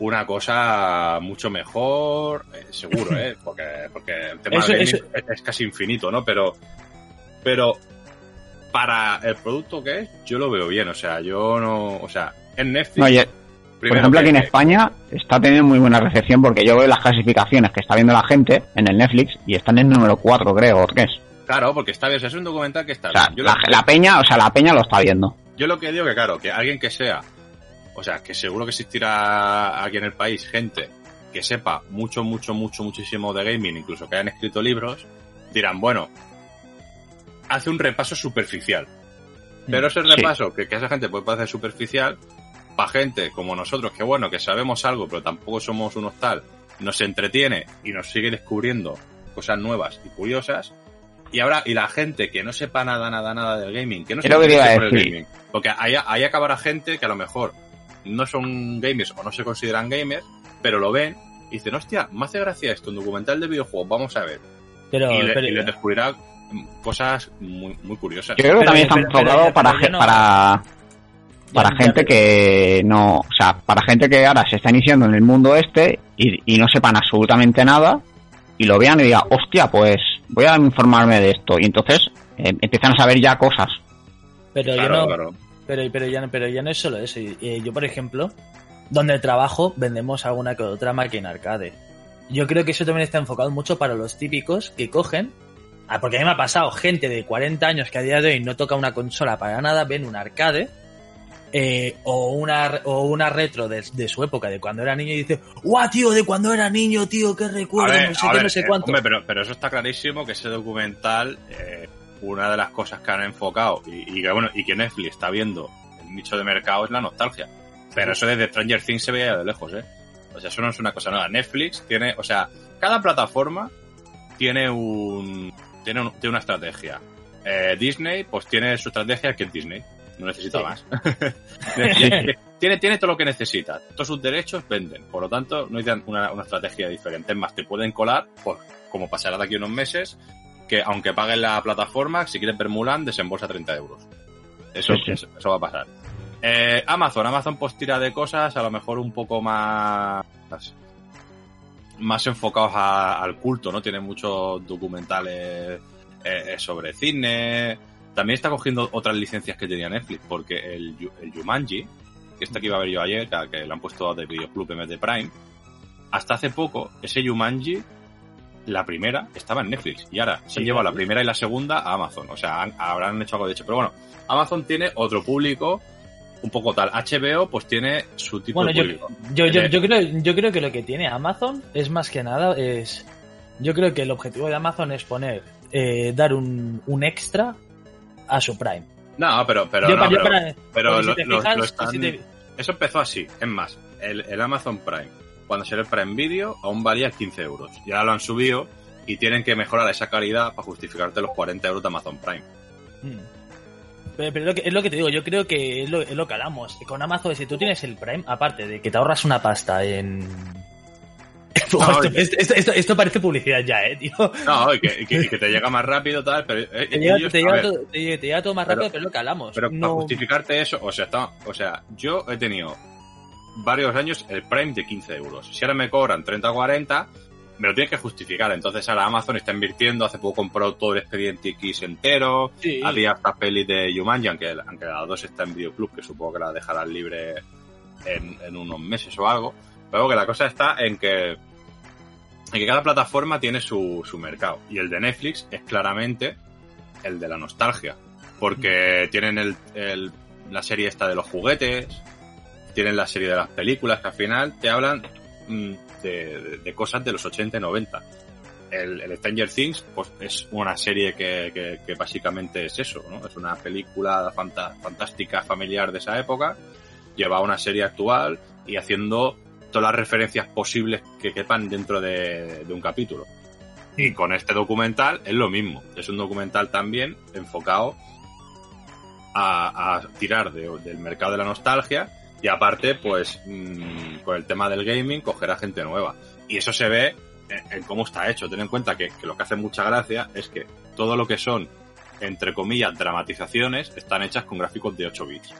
una cosa mucho mejor, eh, seguro, ¿eh? Porque, porque el tema Eso- del eso- gaming es, es casi infinito, ¿no? Pero, pero para el producto que es, yo lo veo bien. O sea, yo no... O sea, en Netflix... No, y, por ejemplo, aquí en España está teniendo muy buena recepción porque yo veo las clasificaciones que está viendo la gente en el Netflix y están en número 4, creo, o 3. Claro, porque está bien. o sea, es un documental que está O sea, bien. Yo la, lo- la peña, o sea, la peña lo está viendo. Yo lo que digo que, claro, que alguien que sea, o sea, que seguro que existirá aquí en el país gente que sepa mucho, mucho, mucho, muchísimo de gaming, incluso que hayan escrito libros, dirán, bueno, hace un repaso superficial. Pero ese Sí. repaso que, que esa gente puede parecer superficial, para gente como nosotros, que bueno, que sabemos algo, pero tampoco somos unos tal, nos entretiene y nos sigue descubriendo cosas nuevas y curiosas. Y ahora, y la gente que no sepa nada, nada, nada del gaming, que no se Es lo que te iba a interese por el gaming, porque ahí, ahí acabará gente que a lo mejor no son gamers o no se consideran gamers, pero lo ven y dicen, hostia, me hace gracia esto, un documental de videojuegos, vamos a ver. Pero, y, le- pero- y les descubrirá cosas muy, muy curiosas. Yo creo que también está pero- pero enfocado ya- para, no- para, para ya- gente ya- que no, o sea, para gente que ahora se está iniciando en el mundo este y, y no sepan absolutamente nada y lo vean y digan, hostia, pues voy a informarme de esto. Y entonces eh, empiezan a saber ya cosas. pero yo no, claro. Pero, pero, ya, no- pero ya no es solo eso. Eh, yo, por ejemplo, donde trabajo, vendemos alguna que otra máquina arcade. Yo creo que eso también está enfocado mucho para los típicos que cogen. ah, Porque a mí me ha pasado gente de 40 años que a día de hoy no toca una consola para nada, ven un arcade eh, o, una, o una retro de, de su época, de cuando era niño, y dice, ¡guau, tío, de cuando era niño, tío, qué recuerdo! ver, no sé qué, ver, no sé eh, cuánto. hombre, pero, pero eso está clarísimo que ese documental, eh, una de las cosas que han enfocado y, y que bueno, y que Netflix está viendo el nicho de mercado es la nostalgia. Pero eso desde Stranger Things se veía de lejos, ¿eh? O sea, eso no es una cosa nueva. Netflix tiene, o sea, cada plataforma tiene un, tiene, un- tiene una estrategia. Eh, Disney, pues tiene su estrategia que es Disney. No necesita Sí. más. tiene, tiene, todo lo que necesita. Todos sus derechos venden. Por lo tanto, no necesitan una, una estrategia diferente. Es más, te pueden colar, pues, como pasará de aquí a unos meses, que aunque paguen la plataforma, si quieren ver Mulan, desembolsa 30 euros. Eso, Sí, sí. eso, eso va a pasar. Eh, Amazon, Amazon pues tira de cosas a lo mejor un poco más más enfocados a- al culto, ¿no? Tiene muchos documentales eh, sobre cine, también está cogiendo otras licencias que tenía Netflix, porque el, el Jumanji, que este que iba a ver yo ayer, que, que le han puesto de Videoclub en vez de Prime, hasta hace poco, ese Jumanji, la primera, estaba en Netflix. Y ahora se han llevado claro. la primera y la segunda a Amazon. O sea, han- habrán hecho algo de hecho. Pero bueno, Amazon tiene otro público un poco tal. HBO, pues tiene su tipo Bueno, de yo, público. yo, yo, yo creo, yo creo que lo que tiene Amazon es más que nada, es yo creo que el objetivo de Amazon es poner, eh, dar un, un extra a su Prime. No, pero, pero, Yo no, pero- para- pero porque si lo- te lo- fijas, lo están- si te- Eso empezó así. Es más, el, el Amazon Prime, cuando salió el Prime Video, aún valía 15 euros. Y ahora lo han subido y tienen que mejorar esa calidad para justificarte los 40 euros de Amazon Prime. Mm. Pero, pero es, lo que, que te digo, yo creo que es lo, es lo que hablamos. Con Amazon, si tú tienes el Prime, aparte de que te ahorras una pasta en... No, esto, esto- esto- esto- esto parece publicidad ya, eh, tío. No, y que, que- que te llega más rápido, tal, pero eh, Te llega, ellos- te a llega ver, todo, te- te llega todo más rápido, pero es lo que hablamos. Pero No- para justificarte eso, o sea, está, o sea, yo he tenido varios años el Prime de 15 euros. Si ahora me cobran 30 o 40, me lo tienes que justificar. Entonces ahora Amazon está invirtiendo, hace poco compró todo el expediente X entero, Sí. había esta peli de Jumanji, aunque, aunque la 2 está en Videoclub, que supongo que la dejarán libre en, en unos meses o algo. Pero que la cosa está en que, en que cada plataforma tiene su, su mercado. Y el de Netflix es claramente el de la nostalgia. Porque tienen el, el- la serie esta de los juguetes, tienen la serie de las películas que al final te hablan mm, de, cosas de los 80 y 90. El, el Stranger Things, pues es una serie que, básicamente es eso, ¿no? Es una película fantástica familiar de esa época, lleva a una serie actual y haciendo todas las referencias posibles que quepan dentro de, un capítulo. Y con este documental es lo mismo. Es un documental también enfocado a, tirar de- del mercado de la nostalgia y aparte, pues, mm, con el tema del gaming, coger a gente nueva. Y eso se ve en, en cómo está hecho. Ten en cuenta que, que lo que hace mucha gracia es que todo lo que son, entre comillas, dramatizaciones, están hechas con gráficos de 8 bits.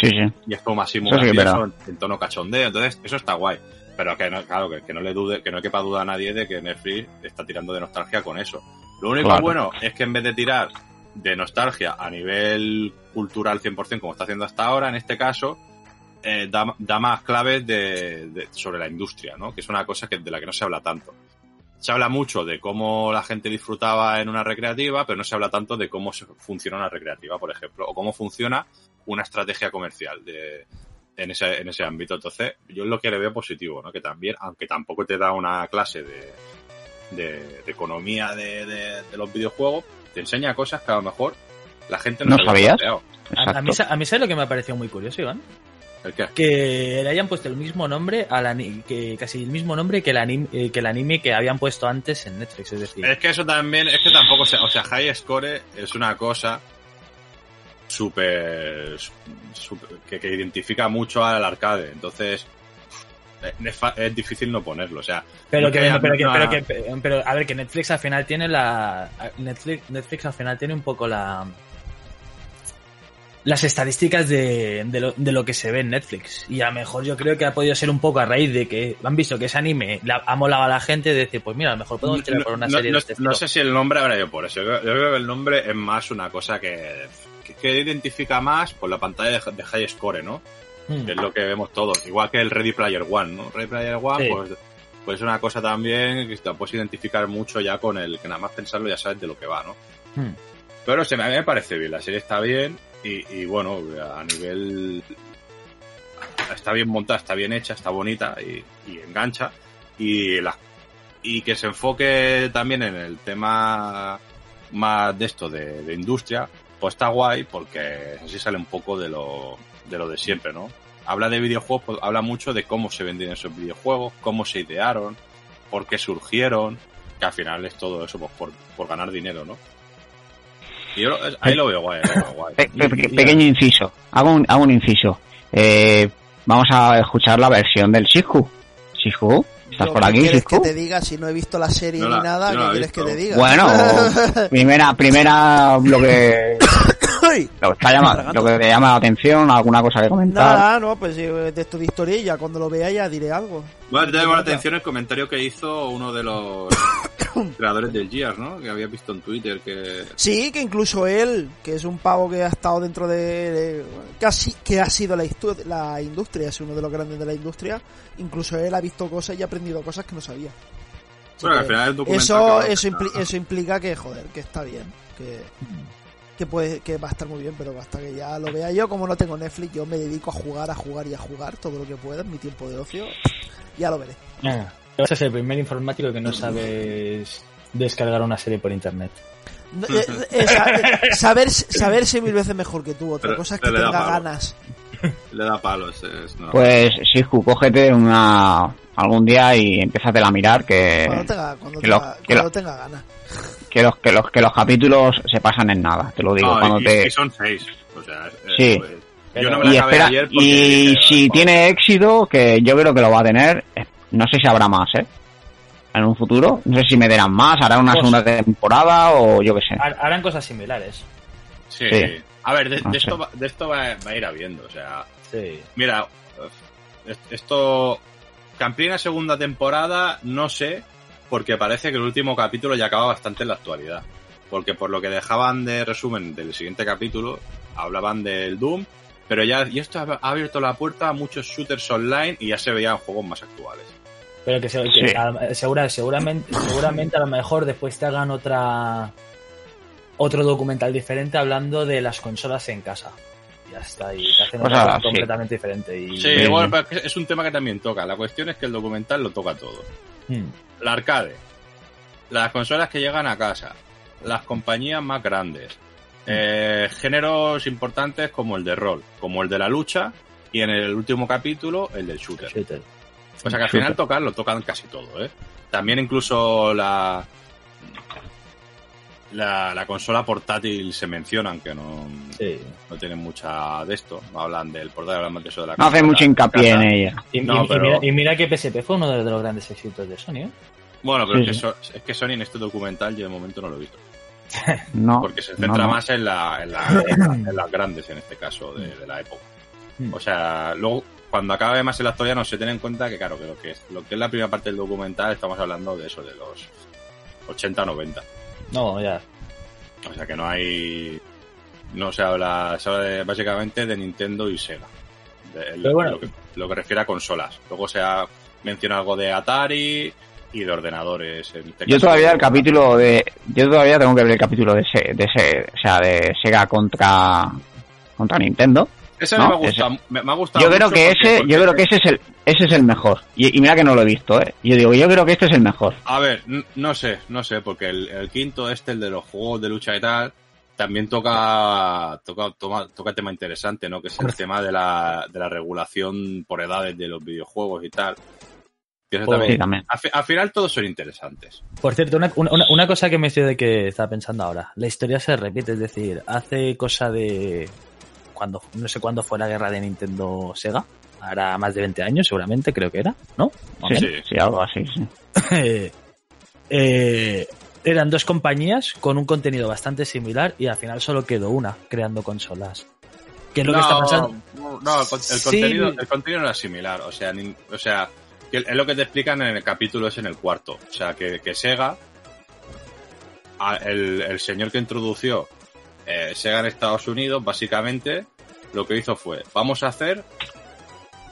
Sí, sí. Y es como así muy Eso sí en tono cachondeo. Entonces, eso está guay. Pero que no, claro, que, que no le dude, que no quepa duda a nadie de que Netflix está tirando de nostalgia con eso. Lo único Claro. bueno es que en vez de tirar de nostalgia a nivel cultural 100% como está haciendo hasta ahora, en este caso, eh, da, da más claves de, de- sobre la industria, ¿no? Que es una cosa que, de la que no se habla tanto. Se habla mucho de cómo la gente disfrutaba en una recreativa, pero no se habla tanto de cómo se funciona una recreativa, por ejemplo, o cómo funciona una estrategia comercial de, en, ese, en ese ámbito. Entonces, yo es lo que le veo positivo, ¿no? Que también, aunque tampoco te da una clase de, de, de economía de, de- de los videojuegos, te enseña cosas que a lo mejor la gente no, ¿No planteado. A, a mí, a mí ¿sabes lo que me ha parecido muy curioso, Iván? ¿El qué? Que le hayan puesto el mismo nombre al que casi el mismo nombre que el anime, eh, que el anime que habían puesto antes en Netflix, es decir. Es que eso también, es que tampoco, se- o sea, High Score es una cosa súper, que, que identifica mucho al arcade, entonces es, difícil no ponerlo, o sea, pero, no que, que pero, que, una- pero, que- pero, a ver, que Netflix al final tiene la. Netflix, Netflix al final tiene un poco la. Las estadísticas de, de, lo, de lo que se ve en Netflix. Y a lo mejor yo creo que ha podido ser un poco a raíz de que han visto que ese anime la- ha molado a la gente de decir, pues mira, a lo mejor podemos tirar por una no, serie no- de este no sé si el nombre habrá ido por eso. Yo, yo creo que el nombre es más una cosa que, que, que identifica más por la pantalla de, de High Score, ¿no? Mm. Que es lo que vemos todos. Igual que el Ready Player One, ¿no? Ready Player One, Sí. pues, pues es una cosa también que te puedes identificar mucho ya con el que nada más pensarlo ya sabes de lo que va, ¿no? Mm. Pero se me, a mí me parece bien, la serie está bien y, y bueno, a nivel... Está bien montada, está bien hecha, está bonita y, engancha. Y, la, y que se enfoque también en el tema más de esto, de, de industria, pues está guay porque así sale un poco de lo de, lo de siempre, ¿no? Habla de videojuegos, pues, habla mucho de cómo se vendían esos videojuegos, cómo se idearon, por qué surgieron, que al final es todo eso, pues por, por ganar dinero, ¿no? Y yo lo- ahí lo veo guay, lo veo guay. Pe- pe- pequeño inciso. Hago un, hago un inciso. Eh, vamos a escuchar la versión del Shiku. Shiku, ¿estás Yo, por ¿qué aquí, quieres que te diga si no he visto la serie No la- ni nada? no ¿Qué quieres que te diga? Bueno, primera, primera, lo que, lo que, Tragando. lo que te llama la atención, alguna cosa que comentar. Nada, no, pues sí, de esto de historia y ya cuando lo vea ya diré algo. Bueno, te llama la atención el comentario que hizo uno de los creadores del Gears, ¿no? Que había visto en Twitter que... Sí, que incluso él, que es un pavo que ha estado dentro de... de- casi que ha sido la, la industria, es uno de los grandes de la industria, incluso él ha visto cosas y ha aprendido cosas que no sabía. Así Bueno, que al final el documental eso, eso, empezar- impli- eso implica que, joder, que está bien, que, que, puede, que va a estar muy bien, pero hasta que ya lo vea yo, como no tengo Netflix, yo me dedico a jugar, a jugar y a jugar todo lo que pueda en mi tiempo de ocio, ya lo veré. Ah, Vas a ser el primer informático que no sabes descargar una serie por internet. Eh, eh, sa- eh, saber, saberse mil veces mejor que tú, otra Pero- cosa es que tenga ganas. Le da palos. Es, no. Pues Sisku, cógete una algún día y empiézatela a mirar que, Cuando tenga, cuando que tenga, que cuando lo- tenga ganas. que los que los que los capítulos se pasan en nada, te lo digo. No, cuando y, te y son seis. O sea, eh, Sí. pues, Pero- yo no me la y espera ayer porque y dije, si tiene éxito, que yo creo que lo va a tener, eh, no sé si habrá más, ¿eh? En un futuro, no sé si me darán más, harán una Pues- segunda temporada o yo qué sé. Har- Harán cosas similares. Sí. Sí. A ver, de, No de sé. esto, va, de esto va, va a ir habiendo. O sea, Sí. mira, esto. Camplina segunda temporada, no sé, porque parece que el último capítulo ya acaba bastante en la actualidad. Porque por lo que dejaban de resumen del siguiente capítulo, hablaban del Doom, pero ya y esto ha ha abierto la puerta a muchos shooters online y ya se veían juegos más actuales. Pero que, se- que Sí. a- segura- seguramente, seguramente a lo mejor después te hagan otra otro documental diferente hablando de las consolas en casa. Ya está, y te hacen Pues sí. completamente diferente. Y, Sí, bueno, pero es un tema que también toca. La cuestión es que el documental lo toca todo. Hmm. La arcade, las consolas que llegan a casa, las compañías más grandes, eh, géneros importantes como el de rol, como el de la lucha y en el último capítulo el del shooter. Shooter. O sea que al final tocan, lo tocan casi todo, ¿eh? También incluso la, la, la consola portátil se menciona, aunque no, Sí. no tienen mucha de esto. No hablan del portátil, hablan más de eso de la No hace mucho hincapié en ella. Y, No, y- y pero- mira, y mira que PSP fue uno de los grandes éxitos de Sony. ¿eh? Bueno, pero Sí, es, que. So- es que Sony en este documental yo de momento no lo he visto. No, Porque se centra no. más en, la, en, la- en la- en las grandes, en este caso, de, de la época. Mm. O sea, luego, cuando acabe más en la historia, no se tiene en cuenta que, claro, que lo que es, lo que es la primera parte del documental, estamos hablando de eso, de los 80, 90. No, ya. O sea, que no hay... No se habla, se habla de- básicamente de Nintendo y Sega. De- el- Pero bueno. lo, que, lo que refiere a consolas. Luego se ha mencionado algo de Atari y de ordenadores. en este Yo todavía el capítulo de yo todavía tengo que ver el capítulo de ese, de ese, o sea, de Sega contra contra Nintendo. Ese ¿no? me, ha gustado, me, me ha gustado Yo creo mucho que porque- ese, porque- yo creo que ese es el ese es el mejor. Y, y mira que no lo he visto, eh. Yo digo, yo creo que este es el mejor. A ver, no sé, no sé, porque el, el quinto este, el de los juegos de lucha y tal, también toca toca toma- toca tema interesante, ¿no? Que es el tema de la, de la regulación por edades de los videojuegos y tal. También- Sí, también. al, fi- al final todos son interesantes. Por cierto, una, una, una cosa que me estoy de que estaba pensando ahora. La historia se repite, es decir, hace cosa de cuando no sé cuándo fue la guerra de Nintendo Sega. Ahora más de 20 años, seguramente, creo que era, ¿no? Sí, menos. sí, algo así, sí. Eh, eh, eran dos compañías con un contenido bastante similar y al final solo quedó una creando consolas. ¿Qué es lo que está pasando? No, no, el, Sí. contenido, el contenido no era similar. O sea, ni- o sea, es lo que te explican en el capítulo, es en el cuarto. O sea, que, que Sega, a- el, el señor que introdució eh, Sega en Estados Unidos, básicamente, lo que hizo fue, vamos a hacer,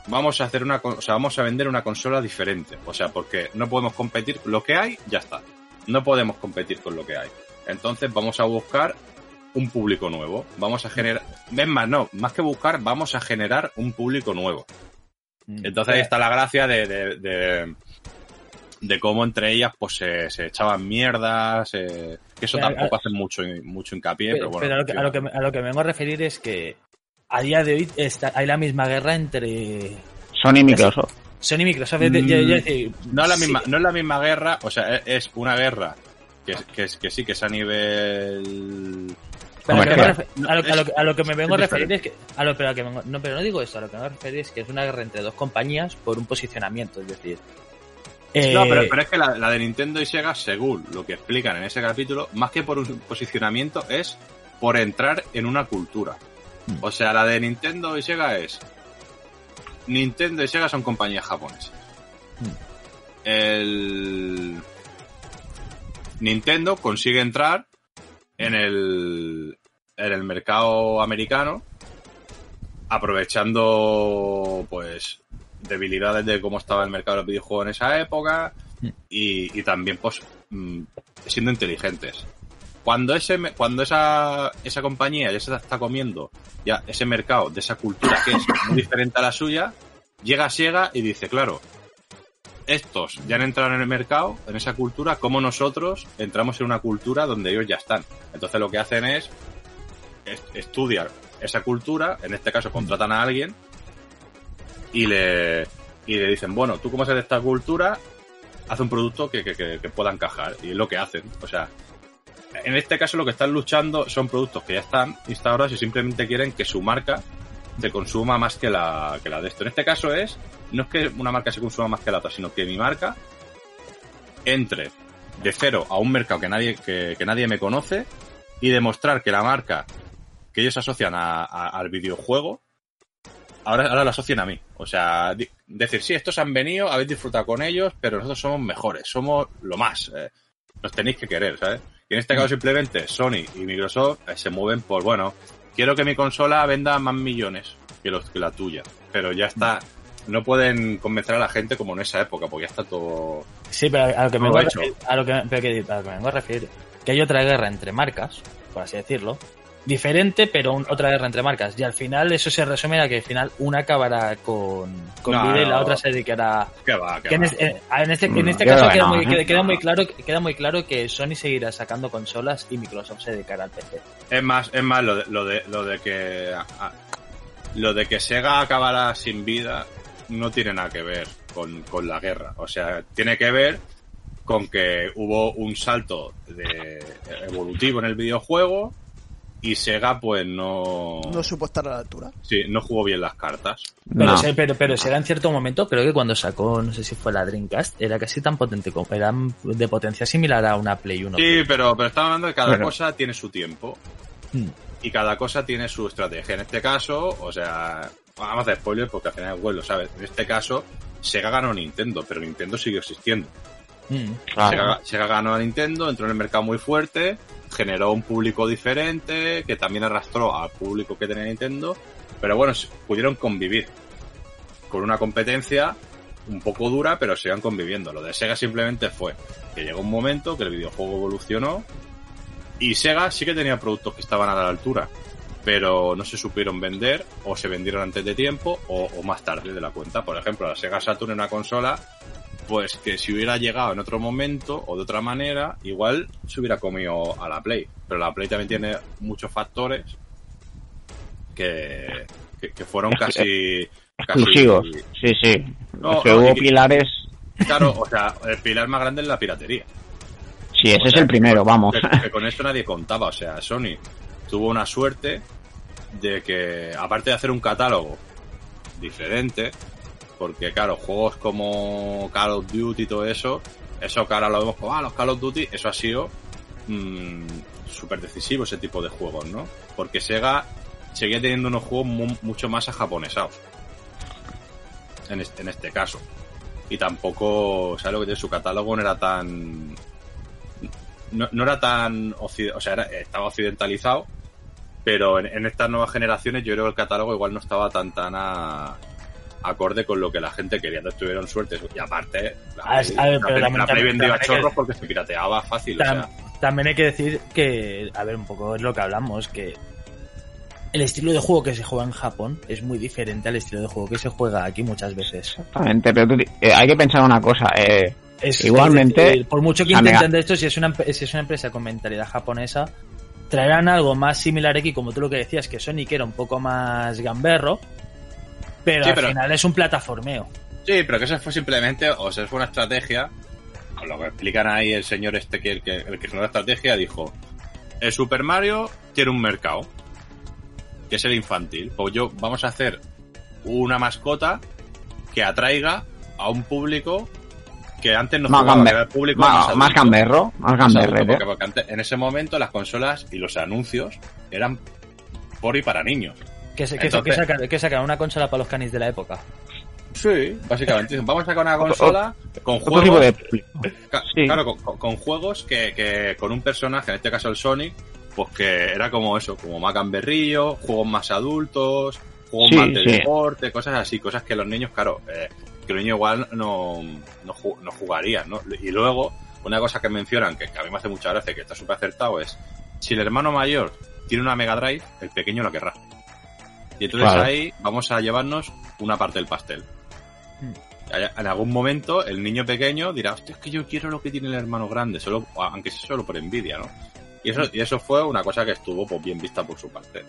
vamos a hacer una, o sea, vamos a vender una consola diferente. O sea, porque no podemos competir lo que hay, ya está. No podemos competir con lo que hay. Entonces vamos a buscar un público nuevo. Vamos a generar, es más, no, más que buscar, vamos a generar un público nuevo. Mm. Entonces ahí está la gracia de, de, de, de cómo entre ellas pues se, se echaban mierdas, eh, que eso Pero, tampoco a- hace mucho, mucho hincapié, Pero, pero, bueno. pero a, lo que, a, lo que, me- a lo que me vengo a referir es que a día de hoy está, hay la misma guerra entre Sony y Microsoft. Sony y Microsoft. Yo- yo decir, no es la sí, misma, no es la misma guerra, o sea, es, es una guerra que, que, que sí que es a nivel a, lo que me lo, lo que- lo que vengo a referir es que. A lo, pero a que me vengo- no, pero no digo eso. A lo que me vengo a referir es que es una guerra entre dos compañías por un posicionamiento. Es decir. Eh, No, pero, pero es que la, la de Nintendo y Sega, según lo que explican en ese capítulo, más que por un posicionamiento, es por entrar en una cultura. O sea, la de Nintendo y Sega es. Nintendo y Sega son compañías japonesas. El. Nintendo consigue entrar en el, en el mercado americano aprovechando pues debilidades de cómo estaba el mercado de los videojuegos en esa época y, y también pues mm, siendo inteligentes. Cuando ese cuando esa esa compañía ya se está comiendo ya ese mercado de esa cultura que es muy diferente a la suya, llega Sega y dice, claro, estos ya han entrado en el mercado, en esa cultura, como nosotros entramos en una cultura donde ellos ya están. Entonces lo que hacen es- estudiar esa cultura, en este caso contratan a alguien y le, y le dicen, bueno, tú como eres de esta cultura, haz un producto que, que, que, que pueda encajar. Y es lo que hacen. O sea, en este caso lo que están luchando son productos que ya están instaurados y simplemente quieren que su marca se consuma más que la, que la de esto. En este caso es, no es que una marca se consuma más que la otra, sino que mi marca entre de cero a un mercado que nadie, que, que nadie me conoce y demostrar que la marca que ellos asocian a- a- al videojuego, ahora, ahora la asocian a mí. O sea, decir, sí, estos han venido, habéis disfrutado con ellos, pero nosotros somos mejores, somos lo más. eh, nos tenéis que querer, ¿sabes? Y en este caso simplemente Sony y Microsoft eh, se mueven por, bueno, quiero que mi consola venda más millones que, los, que la tuya. Pero ya está, no pueden convencer a la gente como en esa época, porque ya está todo... Sí, pero a lo que me vengo a a lo que, pero que- a lo que me vengo a referir, que hay otra guerra entre marcas, por así decirlo, diferente, pero un- otra guerra entre marcas. Y al final eso se resume a que al final una acabará con, con No, vida y la otra se dedicará ¿Qué va? ¿Qué que en, va? es- eh, en este, en Mm, este caso queda, no, muy, queda- queda muy claro queda muy claro que Sony seguirá sacando consolas y Microsoft se dedicará al PC. Es más, es más lo de, lo de, lo de que a- lo de que Sega acabará sin vida no tiene nada que ver con, con la guerra. O sea, tiene que ver con que hubo un salto de evolutivo en el videojuego y Sega pues no, No supo estar a la altura. sí, no jugó bien las cartas. Pero, No. se- pero, pero será en cierto momento, creo que cuando sacó, no sé si fue la Dreamcast, era casi tan potente como, era de potencia similar a una Play 1. Sí, pero, pero estamos hablando de que cada Bueno. cosa tiene su tiempo. Hmm. Y cada cosa tiene su estrategia. En este caso, o sea, vamos a hacer spoiler porque al final es lo sabes. En este caso, Sega ganó Nintendo, pero Nintendo siguió existiendo. Mm. Claro. Sega, Sega ganó a Nintendo, entró en el mercado muy fuerte, generó un público diferente, que también arrastró al público que tenía Nintendo, pero bueno, pudieron convivir con una competencia un poco dura, pero sigan conviviendo. Lo de Sega simplemente fue que llegó un momento que el videojuego evolucionó y Sega sí que tenía productos que estaban a la altura, pero no se supieron vender o se vendieron antes de tiempo o, o más tarde de la cuenta. Por ejemplo, la Sega Saturn es una consola pues que si hubiera llegado en otro momento o de otra manera, igual se hubiera comido a la Play. Pero la Play también tiene muchos factores que, que, que fueron casi, casi- Exclusivos. Sí, sí. No, Es que no, hubo y pilares. Claro, o sea, el pilar más grande es la piratería. Sí, ese O es el primero, vamos. Que, que con esto nadie contaba. O sea, Sony tuvo una suerte de que, aparte de hacer un catálogo diferente, porque claro, juegos como Call of Duty y todo eso, eso que ahora lo vemos como, ah, los Call of Duty, eso ha sido mm, súper decisivo ese tipo de juegos, ¿no? Porque Sega seguía teniendo unos juegos mu- mucho más ajaponesados. En este, en este caso. Y tampoco, ¿sabes lo que tiene? Su catálogo no era tan no, no era tan o sea, estaba occidentalizado, pero en, en estas nuevas generaciones yo creo que el catálogo igual no estaba tan tan a- acorde con lo que la gente quería. Entonces tuvieron suerte. Y aparte, la, Ah, Play- a ver, la pero la Play vendía chorros que- porque se pirateaba fácil. O sea, También hay que decir que, a ver, un poco es lo que hablamos, que el estilo de juego que se juega en Japón es muy diferente al estilo de juego que se juega aquí muchas veces. Exactamente, pero tú eh, hay que pensar una cosa. Eh, Es- Igualmente, es decir, por mucho que intenten de esto, si es, una, si es una empresa con mentalidad japonesa, traerán algo más similar aquí, como tú lo que decías, que Sonic era un poco más gamberro, pero Sí, al pero- final es un plataformeo. sí, pero que eso fue simplemente, o sea, fue una estrategia. Con lo que explican ahí el señor este que el que, el que generó la estrategia dijo: El Super Mario tiene un mercado, que es el infantil. Pues yo, vamos a hacer una mascota que atraiga a un público que antes no Más jugaba, gambe- que era el público más, más, gamberro, más adulto, porque- porque antes- en ese momento las consolas y los anuncios eran por y para niños. Que, se- que, Entonces- que sacan, que sacan una consola para los canis de la época. Sí, básicamente. Vamos a sacar una consola con juegos. tipo de... ca- sí. Claro, con, juegos que, que con un personaje, en este caso el Sonic, pues que era como eso, como más gamberrillo, juegos más adultos, juegos Sí, más de sí. deporte, cosas así, cosas que los niños, claro, eh, que los niños igual no, no, no jugarían, ¿no? Y luego, una cosa que mencionan, que, que a mí me hace mucha gracia, que está súper acertado, es si el hermano mayor tiene una Mega Drive, el pequeño la querrá. Y entonces Claro. ahí vamos a llevarnos una parte del pastel. Hmm. En algún momento el niño pequeño dirá, hostia, es que yo quiero lo que tiene el hermano grande, solo, aunque sea solo por envidia, ¿no? Y eso, y eso fue una cosa que estuvo pues, bien vista por su parte.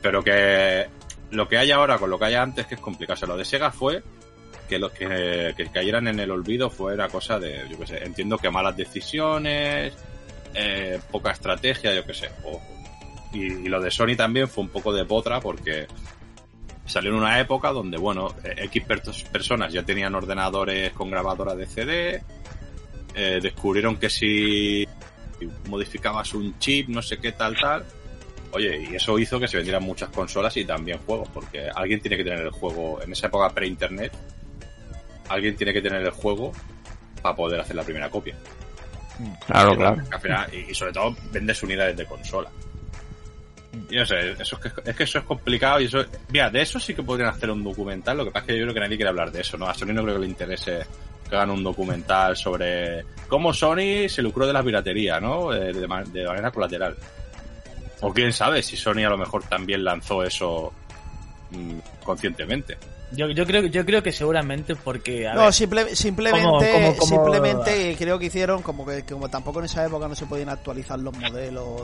Pero que lo que hay ahora con lo que hay antes, que es complicado. O sea, lo de Sega fue que los que, que cayeran en el olvido fue una cosa de, yo qué sé, entiendo que malas decisiones, eh, poca estrategia, yo qué sé. o- y, y lo de Sony también fue un poco de potra porque salió en una época donde, bueno, eh, X per- personas ya tenían ordenadores con grabadora de CD, eh, descubrieron que si modificabas un chip, no sé qué tal, tal, oye, y eso hizo que se vendieran muchas consolas y también juegos, porque alguien tiene que tener el juego, en esa época pre-internet, alguien tiene que tener el juego para poder hacer la primera copia. Claro, claro. al final- y, y sobre todo vendes unidades de consola. Y no sé, eso es, que, es que eso es complicado y eso... Mira, de eso sí que podrían hacer un documental, lo que pasa es que yo creo que nadie quiere hablar de eso, ¿no? A Sony no creo que le interese que hagan un documental sobre cómo Sony se lucró de la piratería, ¿no? Eh, De, ma- de manera colateral. O quién sabe si Sony a lo mejor también lanzó eso mm, conscientemente. Yo, yo creo yo creo que seguramente porque a No, ver, simple- simplemente, ¿Cómo- cómo- cómo- simplemente creo que hicieron como que como tampoco en esa época no se podían actualizar los modelos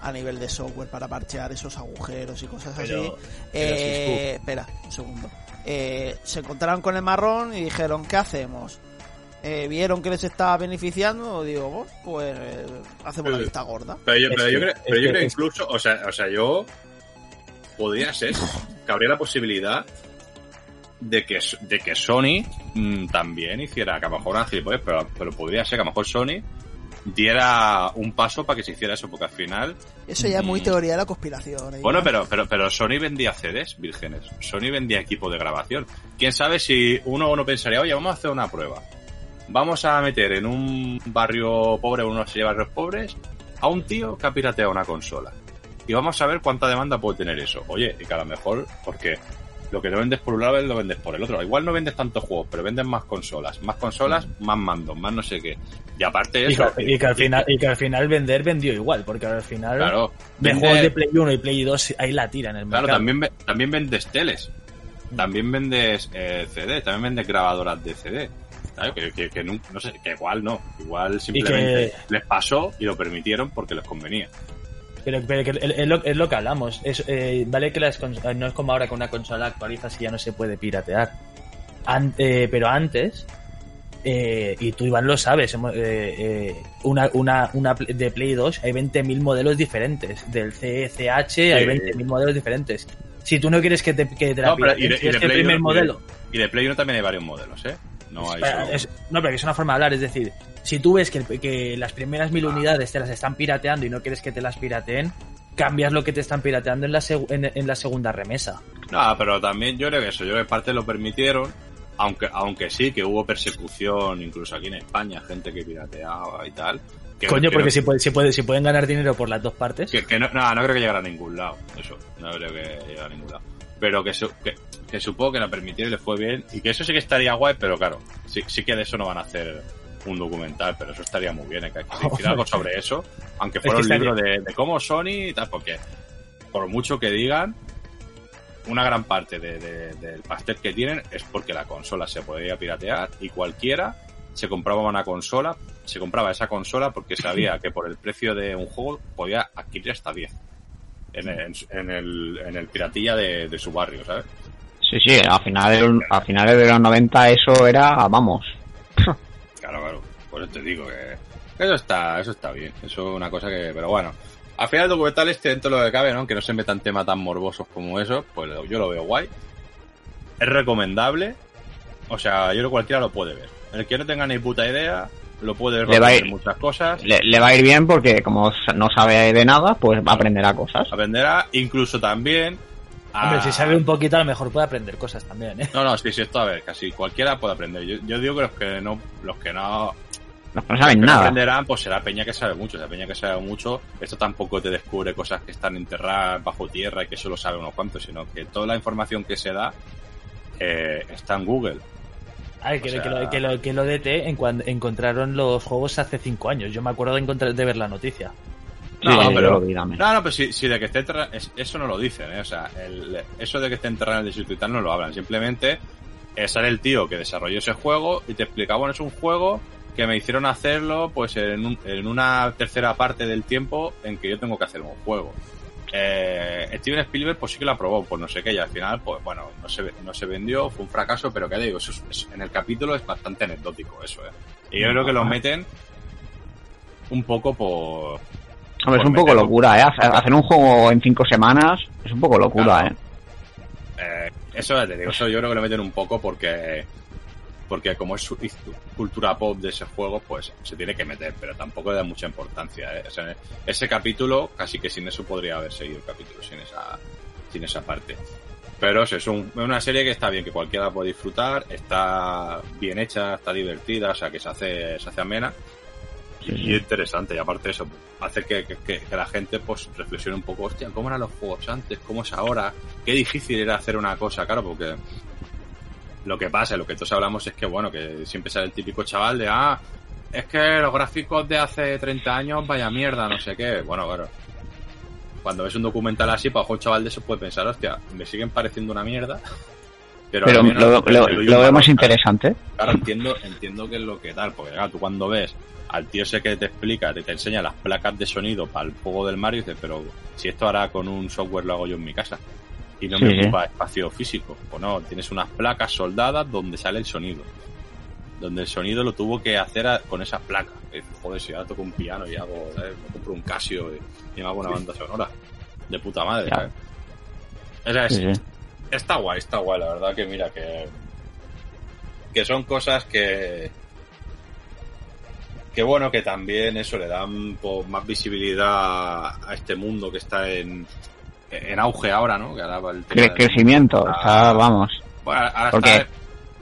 a nivel de software para parchear esos agujeros y cosas Pero- así. pero Eh, espera, un segundo. Eh, se encontraron con el marrón y dijeron, ¿qué hacemos? Eh, vieron que les estaba beneficiando, digo, "Bueno, pues eh, hacemos la vista gorda. Pero yo, pero yo que- creo, pero yo que- creo incluso, o sea, o sea, yo podría ser que habría la posibilidad de que, de que Sony mm, también hiciera, que a lo mejor una gilipollas, pero, pero podría ser que a lo mejor Sony diera un paso para que se hiciera eso, porque al final, Eso ya es muy Mm. teoría de la conspiración. ¿eh? bueno, pero, pero, pero Sony vendía CDs vírgenes, Sony vendía equipo de grabación. Quién sabe si uno uno pensaría, oye, vamos a hacer una prueba. Vamos a meter en un barrio pobre, unos barrios pobres, a un tío que ha pirateado una consola. Y vamos a ver cuánta demanda puede tener eso. Oye, y que a lo mejor, porque lo que no vendes por un lado lo vendes por el otro. Igual no vendes tantos juegos, pero vendes más consolas. Más consolas, más mandos, más no sé qué. Y aparte de y, eso... que, y que al final y que al final vender vendió igual porque al final Claro, de juegos de Play 1 y Play 2 ahí la tira en el Claro, mercado. también, ve- también vendes teles. También vendes eh, CD, también vendes grabadoras de CD. Claro, que, que, que no, no sé, que igual no. Igual simplemente les pasó y lo permitieron porque les convenía. Pero, pero que es, lo, es lo que hablamos. Es, eh, vale que las no es como ahora que una consola actualiza si ya no se puede piratear. An- eh, pero antes, eh, y tú Iván lo sabes, eh, eh, una, una, una de Play 2 hay 20.000 modelos diferentes. Del CCH hay 20.000 modelos diferentes. Si tú no quieres que te, que te la No, pero y pirateen, de- si y es de que el Play primer modelo... Y de Play 1 también hay varios modelos, ¿eh? No hay es- no, pero es una forma de hablar, es decir, si tú ves que, que las primeras mil unidades te las están pirateando y no quieres que te las pirateen, cambias lo que te están pirateando en la, en, en la segunda remesa. No, pero también yo creo que eso, yo creo que parte lo permitieron, aunque, aunque sí que hubo persecución, incluso aquí en España, gente que pirateaba y tal. Que, Coño, que porque si, puede- si, puede- si pueden ganar dinero por las dos partes. Que, que no, no, no creo que llegara a ningún lado, eso, no creo que llegara a ningún lado. Pero que, su- que, que supongo que la permitieron y le fue bien, y que eso sí que estaría guay, pero claro, sí, sí que de eso no van a hacer un documental, pero eso estaría muy bien, hay que decir algo sobre eso, aunque fuera Es que un libro de, de cómo Sony y tal, porque por mucho que digan, una gran parte de- de- del pastel que tienen es porque la consola se podía piratear y cualquiera se compraba una consola, se compraba esa consola porque sabía que por el precio de un juego podía adquirir hasta 10 en el, en el, en el piratilla de, de su barrio, ¿sabes? Sí, sí, a finales, a finales de los 90 eso era, vamos. Claro, claro. Por eso te digo que eso está, eso está bien. Eso es una cosa que, pero bueno. Al final el documental este dentro de lo que cabe, ¿no? Que no se metan temas tan morbosos como eso, pues yo lo veo guay. Es recomendable. O sea, yo creo que cualquiera lo puede ver. El que no tenga ni puta idea, lo puede ver Le va a aprender ir- muchas cosas. Le, le va a ir bien porque como no sabe de nada, pues aprenderá cosas. Aprenderá, incluso también a- Hombre, si sabe un poquito, a lo mejor puede aprender cosas también, ¿eh? No, no, sí, sí, esto a ver, casi cualquiera puede aprender. Yo, yo digo que los que no, los que no, Los que no saben que no nada. aprenderán, pues será Peña que sabe mucho. La Peña que sabe mucho, esto tampoco te descubre cosas que están enterradas bajo tierra y que solo sabe unos cuantos, sino que toda la información que se da eh, está en Google. A ver, que, O sea- que lo, que, lo, que lo DT en cuando encontraron los juegos hace cinco años. Yo me acuerdo de, encontrar, de ver la noticia. Sí, No, pero- también. No, no, pero si, si de que esté eso no lo dicen, ¿eh? O sea, el- eso de que esté enterrado en el desierto y tal no lo hablan. Simplemente eh, sale el tío que desarrolló ese juego y te explica, bueno, es un juego que me hicieron hacerlo pues en, un- en una tercera parte del tiempo en que yo tengo que hacer un juego. Eh, Steven Spielberg pues sí que lo aprobó, pues no sé qué, y al final, pues bueno, no se, no se vendió, fue un fracaso, pero que ya digo, eso es- es- en el capítulo es bastante anecdótico eso, ¿eh? Y yo creo que lo meten un poco por, Hombre, es un poco locura, ¿eh? Hacer hacer un juego en cinco semanas es un poco locura, Claro. ¿eh? Eh, eso ya te digo, eso yo creo que lo meten un poco porque porque como es su- cultura pop de ese juego, pues se tiene que meter, pero tampoco le da mucha importancia. ¿eh? O sea, ese capítulo, casi que sin eso podría haber seguido el capítulo, sin esa, sin esa parte. Pero es un- una serie que está bien, que cualquiera puede disfrutar, está bien hecha, está divertida, o sea que se hace, se hace amena y interesante. Y aparte eso, hace que, que- que- que la gente pues reflexione un poco, hostia, ¿cómo eran los juegos antes? ¿Cómo es ahora? Qué difícil era hacer una cosa, claro, porque lo que pasa, lo que todos hablamos es que, bueno, que siempre sale el típico chaval de, ah, es que los gráficos de hace 30 años, vaya mierda, no sé qué. Bueno, claro. Cuando ves un documental así, para un chaval de eso puede pensar, hostia, me siguen pareciendo una mierda. Pero, lo, ¿sabes? interesante. Claro, entiendo, entiendo que es lo que tal, porque claro, tú cuando ves al tío ese que te explica, te, te enseña las placas de sonido para el juego del Mario, dices, pero si esto ahora con un software lo hago yo en mi casa y no Sí, me ocupa espacio físico, o no, tienes unas placas soldadas donde sale el sonido. Donde el sonido lo tuvo que hacer a- con esas placas. Dices, Joder, si ahora toco un piano y hago, ¿sabes? me compro un Casio y, y me hago una banda sonora. De puta madre. ¿sabes? O sea, es- Sí, sí. está guay, está guay, la verdad que mira que que son cosas que que bueno, que también eso le dan pues, más visibilidad a este mundo que está en, en auge ahora, ¿no? Que ahora el Cre- crecimiento, está, vamos. Bueno, ahora Porque- está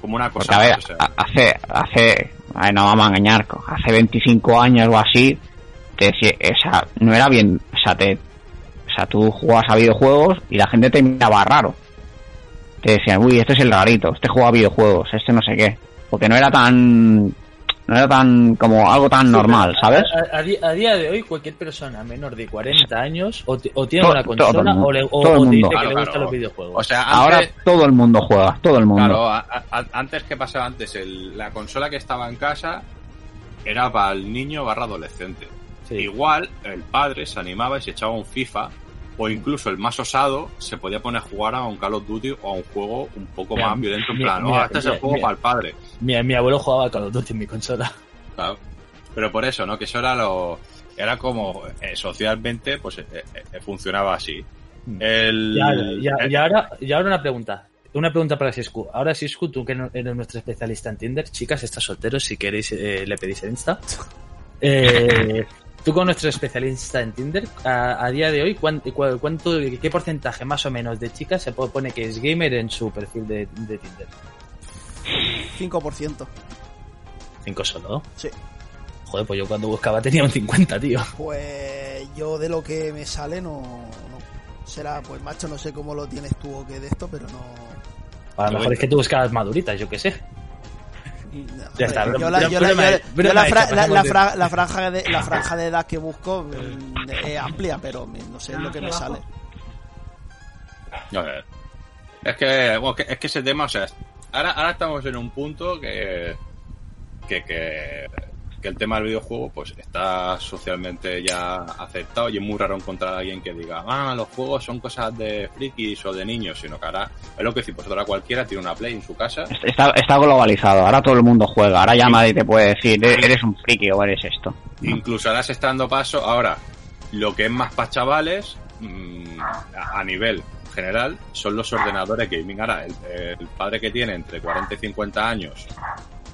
como una cosa Porque, a ver, o sea, hace, hace, a ver, no vamos a engañar, hace 25 años o así, te, sea, no era bien, o sea, te, o sea, tú jugabas a videojuegos y la gente te miraba raro. Te decían, uy, este es el rarito, este juega a videojuegos, este no sé qué. Porque no era tan, no era tan, como algo tan normal, ¿sabes? A, a di- a día de hoy, cualquier persona menor de 40 años o, ti- o tiene una consola mundo, o, le, o- todo el o dice mundo. que Claro, le gustan claro. los videojuegos. o sea, Ahora todo el mundo juega, todo el mundo. claro, a- a- antes que pasaba antes, el- la consola que estaba en casa era para el niño barra adolescente. Sí. Igual el padre se animaba y se echaba un FIFA o incluso el más osado se podía poner a jugar a un Call of Duty o a un juego un poco Mira, más violento en mira, plan, mira, "Oh, este es el mira, juego mira. para el padre. Mi, mi abuelo jugaba a Call of Duty en mi consola. Claro. Pero por eso, ¿no? Que eso era lo era como eh, socialmente pues eh, eh, funcionaba así. El Y ahora, y, ahora, y ahora una pregunta. Una pregunta para Sisku. Ahora, Sisku, tú que eres nuestro especialista en Tinder, chicas, estás soltero, si queréis eh, le pedís el Insta. Eh, tú con nuestro especialista en Tinder, a, a día de hoy, ¿cuán- cua- cuánto, ¿qué porcentaje más o menos de chicas se pone que es gamer en su perfil de, de Tinder? 5%. ¿Cinco solo? Sí. Joder, pues yo cuando buscaba tenía un 50, tío. Pues yo de lo que me sale no, no. Será, pues macho, no sé cómo lo tienes tú o qué de esto, pero no. A lo mejor es que tú buscabas maduritas, yo qué sé. Ya está, yo la, yo la- yo la- fra- fra- franja de la franja de edad que busco mm, es amplia, pero no sé lo que me sale. Es que, bueno, es que ese tema, o sea, ahora, ahora estamos en un punto que, que, que, que el tema del videojuego pues está socialmente ya aceptado y es muy raro encontrar a alguien que diga, ah, los juegos son cosas de frikis o de niños, sino que ahora, es lo que decimos, pues ahora cualquiera tiene una Play en su casa Está, está globalizado, ahora todo el mundo juega, ahora ya nadie te puede decir, "E- eres un friki o eres esto. Incluso ahora se está dando paso. Ahora, lo que es más para chavales, mm, a a nivel general, son los ordenadores gaming. Ahora, el, el padre que tiene entre 40 y 50 años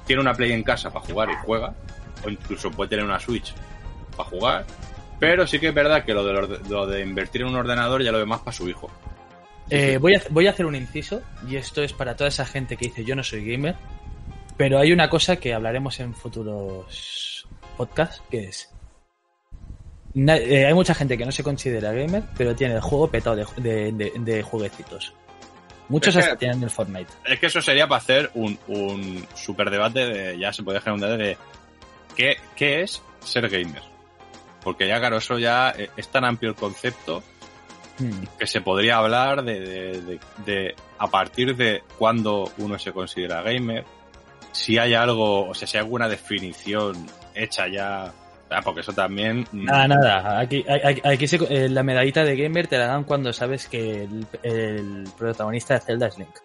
tiene una Play en casa para jugar y juega, o incluso puede tener una Switch para jugar. Pero sí que es verdad que lo de, lo de invertir en un ordenador ya lo ve más para su hijo. Eh, voy, a, voy a hacer un inciso, y esto es para toda esa gente que dice yo no soy gamer, pero hay una cosa que hablaremos en futuros podcasts, que es... na- eh, hay mucha gente que no se considera gamer, pero tiene el juego petado de, de, de- de jueguecitos. Muchos Es que- tienen el Fortnite. Es que eso sería para hacer un, un super debate de, ya se puede generar un debate de qué, es ser gamer. Porque ya, claro, eso ya eh, es tan amplio el concepto Hmm. que se podría hablar de, de, de- de a partir de cuándo uno se considera gamer, si hay algo, o sea, si hay alguna definición hecha ya, ah, porque eso también... mm, Nada, nada. Aquí, aquí, aquí se- eh, la medallita de gamer te la dan cuando sabes que el, el protagonista de Zelda es Link.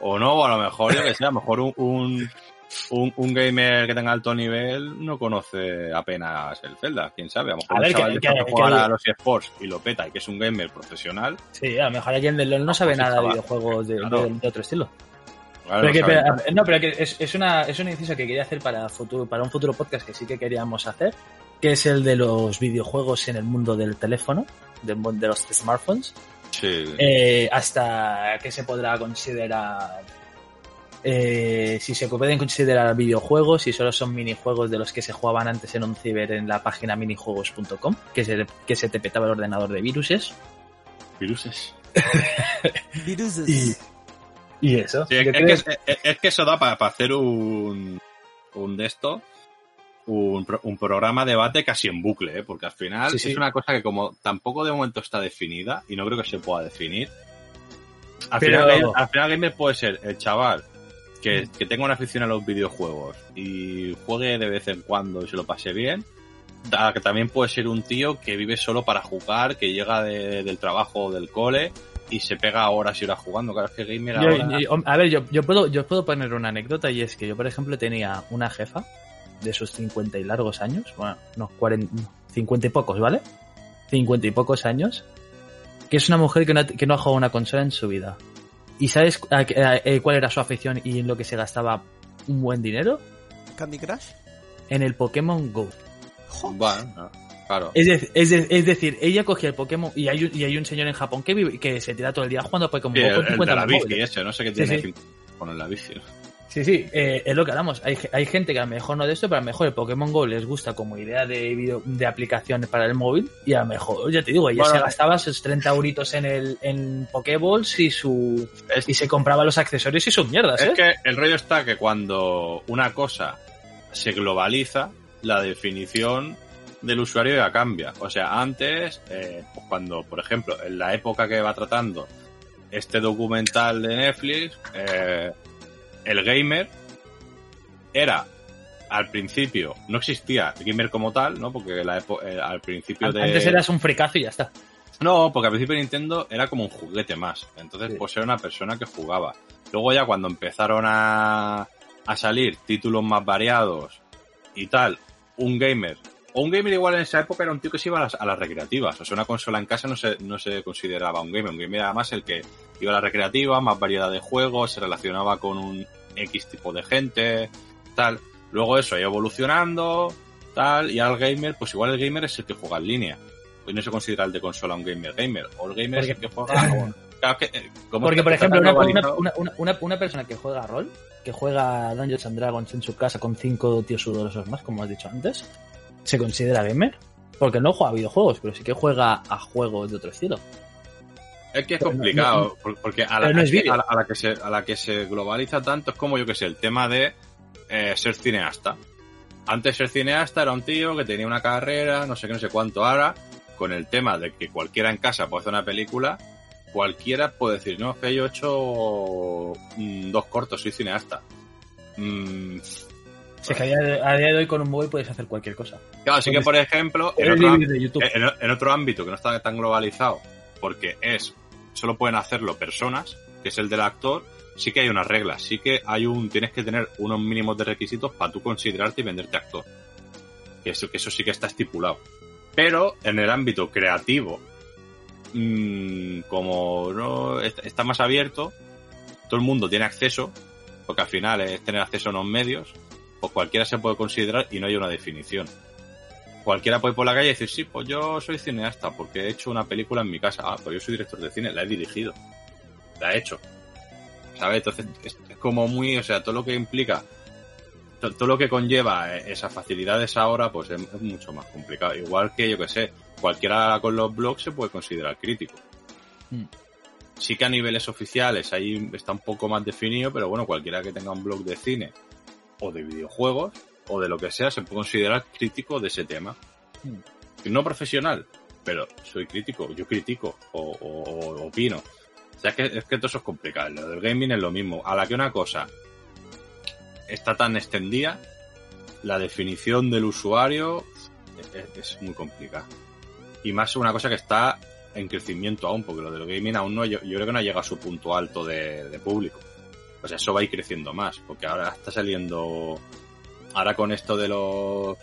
O no, o a lo mejor, yo que sé, a lo mejor un, un, un, un gamer que tenga alto nivel no conoce apenas el Zelda, quién sabe. A lo mejor A ver, chaval que- de que- a los eSports y lo peta y que es un gamer profesional, Sí, a lo mejor alguien del LoL no sabe pues, nada de videojuegos de, Claro. de- de otro estilo. claro, Pero no que- pero- no, pero que es, es, una, es un inciso que quería hacer para, futuro, para un futuro podcast que sí que queríamos hacer, que es el de los videojuegos en el mundo del teléfono, mundo de los smartphones, Sí. eh, hasta qué se podrá considerar, eh, si se pueden considerar videojuegos, si solo son minijuegos de los que se jugaban antes en un ciber en la página minijuegos.com, que se, que se te petaba el ordenador de viruses. Viruses. Viruses. Y eso. Sí, es, que, es- es- es que eso da para hacer un, un de esto, un, pro- un programa de debate casi en bucle, ¿eh? porque al final Sí, sí. es una cosa que como tampoco de momento está definida y no creo que se pueda definir. Al, Pero- final, al final gamer puede ser el chaval que, que tenga una afición a los videojuegos y juegue de vez en cuando y se lo pase bien. Que también puede ser un tío que vive solo para jugar, que llega de- del trabajo o del cole y se pega horas y horas jugando. Claro, es que gamer Yo- ahora... yo- a ver, yo, yo puedo, yo puedo poner una anécdota y es que yo, por ejemplo, tenía una jefa de sus 50 y largos años, bueno, no, 40, no, 50 y pocos, ¿vale? 50 y pocos años, que es una mujer que no, ha- que no ha jugado una consola en su vida. ¿Y sabes a- a- eh, cuál era su afición y en lo que se gastaba un buen dinero? Candy Crush. En el Pokémon Go. Joder. Bueno, no, claro. Es, de- es, de- es decir, ella cogía el Pokémon y hay, un, y hay un señor en Japón que, vive- que se tira todo el día jugando a Pokémon Sí, Go el, con el 50 de la bici ese, no sé qué tiene sí. con el la bici. Sí, sí, eh, es lo que hablamos. Hay, hay gente que a lo mejor no de esto, pero a lo mejor el Pokémon Go les gusta como idea de video, de aplicaciones para el móvil y a lo mejor, ya te digo, ella Bueno. se gastaba sus 30 euritos en el en Pokéballs y su Es, y se compraba los accesorios y sus mierdas, ¿eh? es que el rollo está que cuando una cosa se globaliza, la definición del usuario ya cambia. O sea, antes, eh, pues cuando, por ejemplo, en la época que va tratando este documental de Netflix, eh, el gamer era al principio, no existía el gamer como tal, ¿no? Porque la eh, al principio de... Antes eras un fricazo y ya está. No, porque al principio Nintendo era como un juguete más. Entonces, Sí. pues era una persona que jugaba. Luego ya cuando empezaron a, a salir títulos más variados y tal, un gamer, un gamer igual en esa época era un tío que se iba a las, a las recreativas. O sea, una consola en casa no se, no se consideraba un gamer. Un gamer era más el que iba a la recreativa, más variedad de juegos, se relacionaba con un X tipo de gente, tal. Luego eso ido evolucionando, tal, y el gamer, pues igual el gamer es el que juega en línea. Hoy no se considera el de consola un gamer gamer. O el gamer es el que juega. o- Claro que, eh, como Porque, está- por ejemplo, una, una- una persona que juega rol, que juega Dungeons and Dragons en su casa con cinco tíos sudorosos más, como has dicho antes, ¿se considera gamer? Porque no juega a videojuegos, pero sí que juega a juegos de otro estilo. Es que es Pero no- complicado, por- porque a la, no es que vídeo. a la- a la que se, a la que se globaliza tanto es como yo que sé, el tema de eh, ser cineasta. Antes ser cineasta era un tío que tenía una carrera, no sé qué, no sé cuánto. Ahora, con el tema de que cualquiera en casa puede hacer una película, cualquiera puede decir, no, es que yo he hecho mm, dos cortos, soy cineasta. Mm, Si es que a día, de, a día de hoy con un móvil puedes hacer cualquier cosa. claro, así que por ejemplo, en otro, en, en ámbito que no está tan globalizado, porque es, solo pueden hacerlo personas, que es el del actor, sí que hay unas reglas, sí que hay un, tienes que tener unos mínimos de requisitos para tú considerarte y venderte actor. Que eso, que eso sí que está estipulado. Pero en el ámbito creativo, mm, como no está más abierto, todo el mundo tiene acceso, porque al final es tener acceso a unos medios, pues cualquiera se puede considerar y no hay una definición. cualquiera puede ir por la calle y decir, sí, pues yo soy cineasta porque he hecho una película en mi casa. Ah, pues yo soy director de cine, la he dirigido. La he hecho. ¿Sabes? Entonces es, como muy, o sea, todo lo que implica, to- todo lo que conlleva eh, esas facilidades ahora, pues es, es mucho más complicado. Igual que, yo que sé, cualquiera con los blogs se puede considerar crítico. Mm. Sí que a niveles oficiales ahí está un poco más definido, pero bueno, cualquiera que tenga un blog de cine o de videojuegos o de lo que sea se puede considerar crítico de ese tema. Mm. No profesional, pero soy crítico, yo critico o, o- o opino. O sea, es que, es que todo eso es complicado. Lo del gaming es lo mismo. A la que una cosa está tan extendida, la definición del usuario es, es muy complicada. Y más una cosa que está en crecimiento aún, porque lo del gaming aún no, yo, yo creo que no ha llegado a su punto alto de, de público. Pues eso va a ir creciendo más, porque ahora está saliendo, ahora con esto de los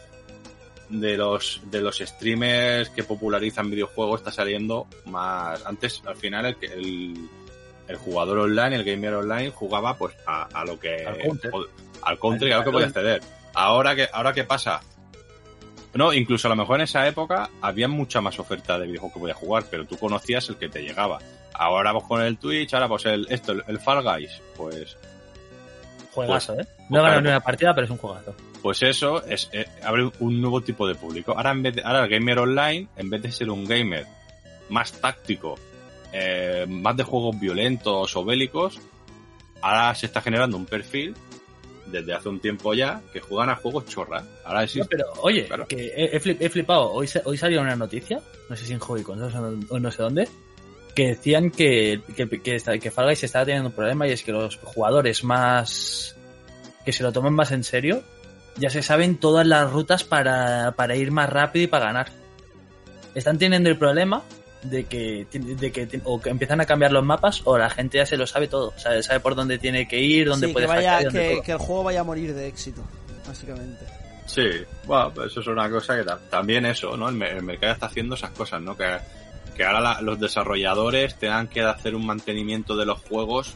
de los de los streamers que popularizan videojuegos está saliendo más. Antes al final el, el, el jugador online el gamer online jugaba pues a, a lo que Al counter. o- al counter y a lo que podía acceder. Ahora que ahora qué pasa. No incluso a lo mejor en esa época había mucha más oferta de videojuegos que podías jugar pero tú conocías el que te llegaba ahora pues con el Twitch ahora pues el esto el, el Fall Guys pues Juegazo, ¿eh? pues No he ganado claro. ni una partida, pero es un juegazo. Pues eso es, eh, abre un nuevo tipo de público. Ahora en vez de, ahora el gamer online, en vez de ser un gamer más táctico, eh, más de juegos violentos o bélicos, ahora se está generando un perfil desde hace un tiempo ya que juegan a juegos chorra. Ahora No, existe. pero, oye, Claro. que he, he flip- he flipado. Hoy, hoy salió una noticia, no sé si en Hobbycon o no sé dónde, que decían que, que, que, que Fall Guys estaba teniendo un problema y es que los jugadores más. que se lo tomen más en serio, ya se saben todas las rutas para, para ir más rápido y para ganar. Están teniendo el problema de que, de que o que empiezan a cambiar los mapas o la gente ya se lo sabe todo, sabe, sabe por dónde tiene que ir, dónde Sí, puede que, vaya, y dónde que, el juego vaya a morir de éxito, básicamente. Sí, bueno, pues eso es una cosa que ta- también eso, ¿no? El, me- el mercado está haciendo esas cosas, ¿no? Que, que ahora la- los desarrolladores tengan que hacer un mantenimiento de los juegos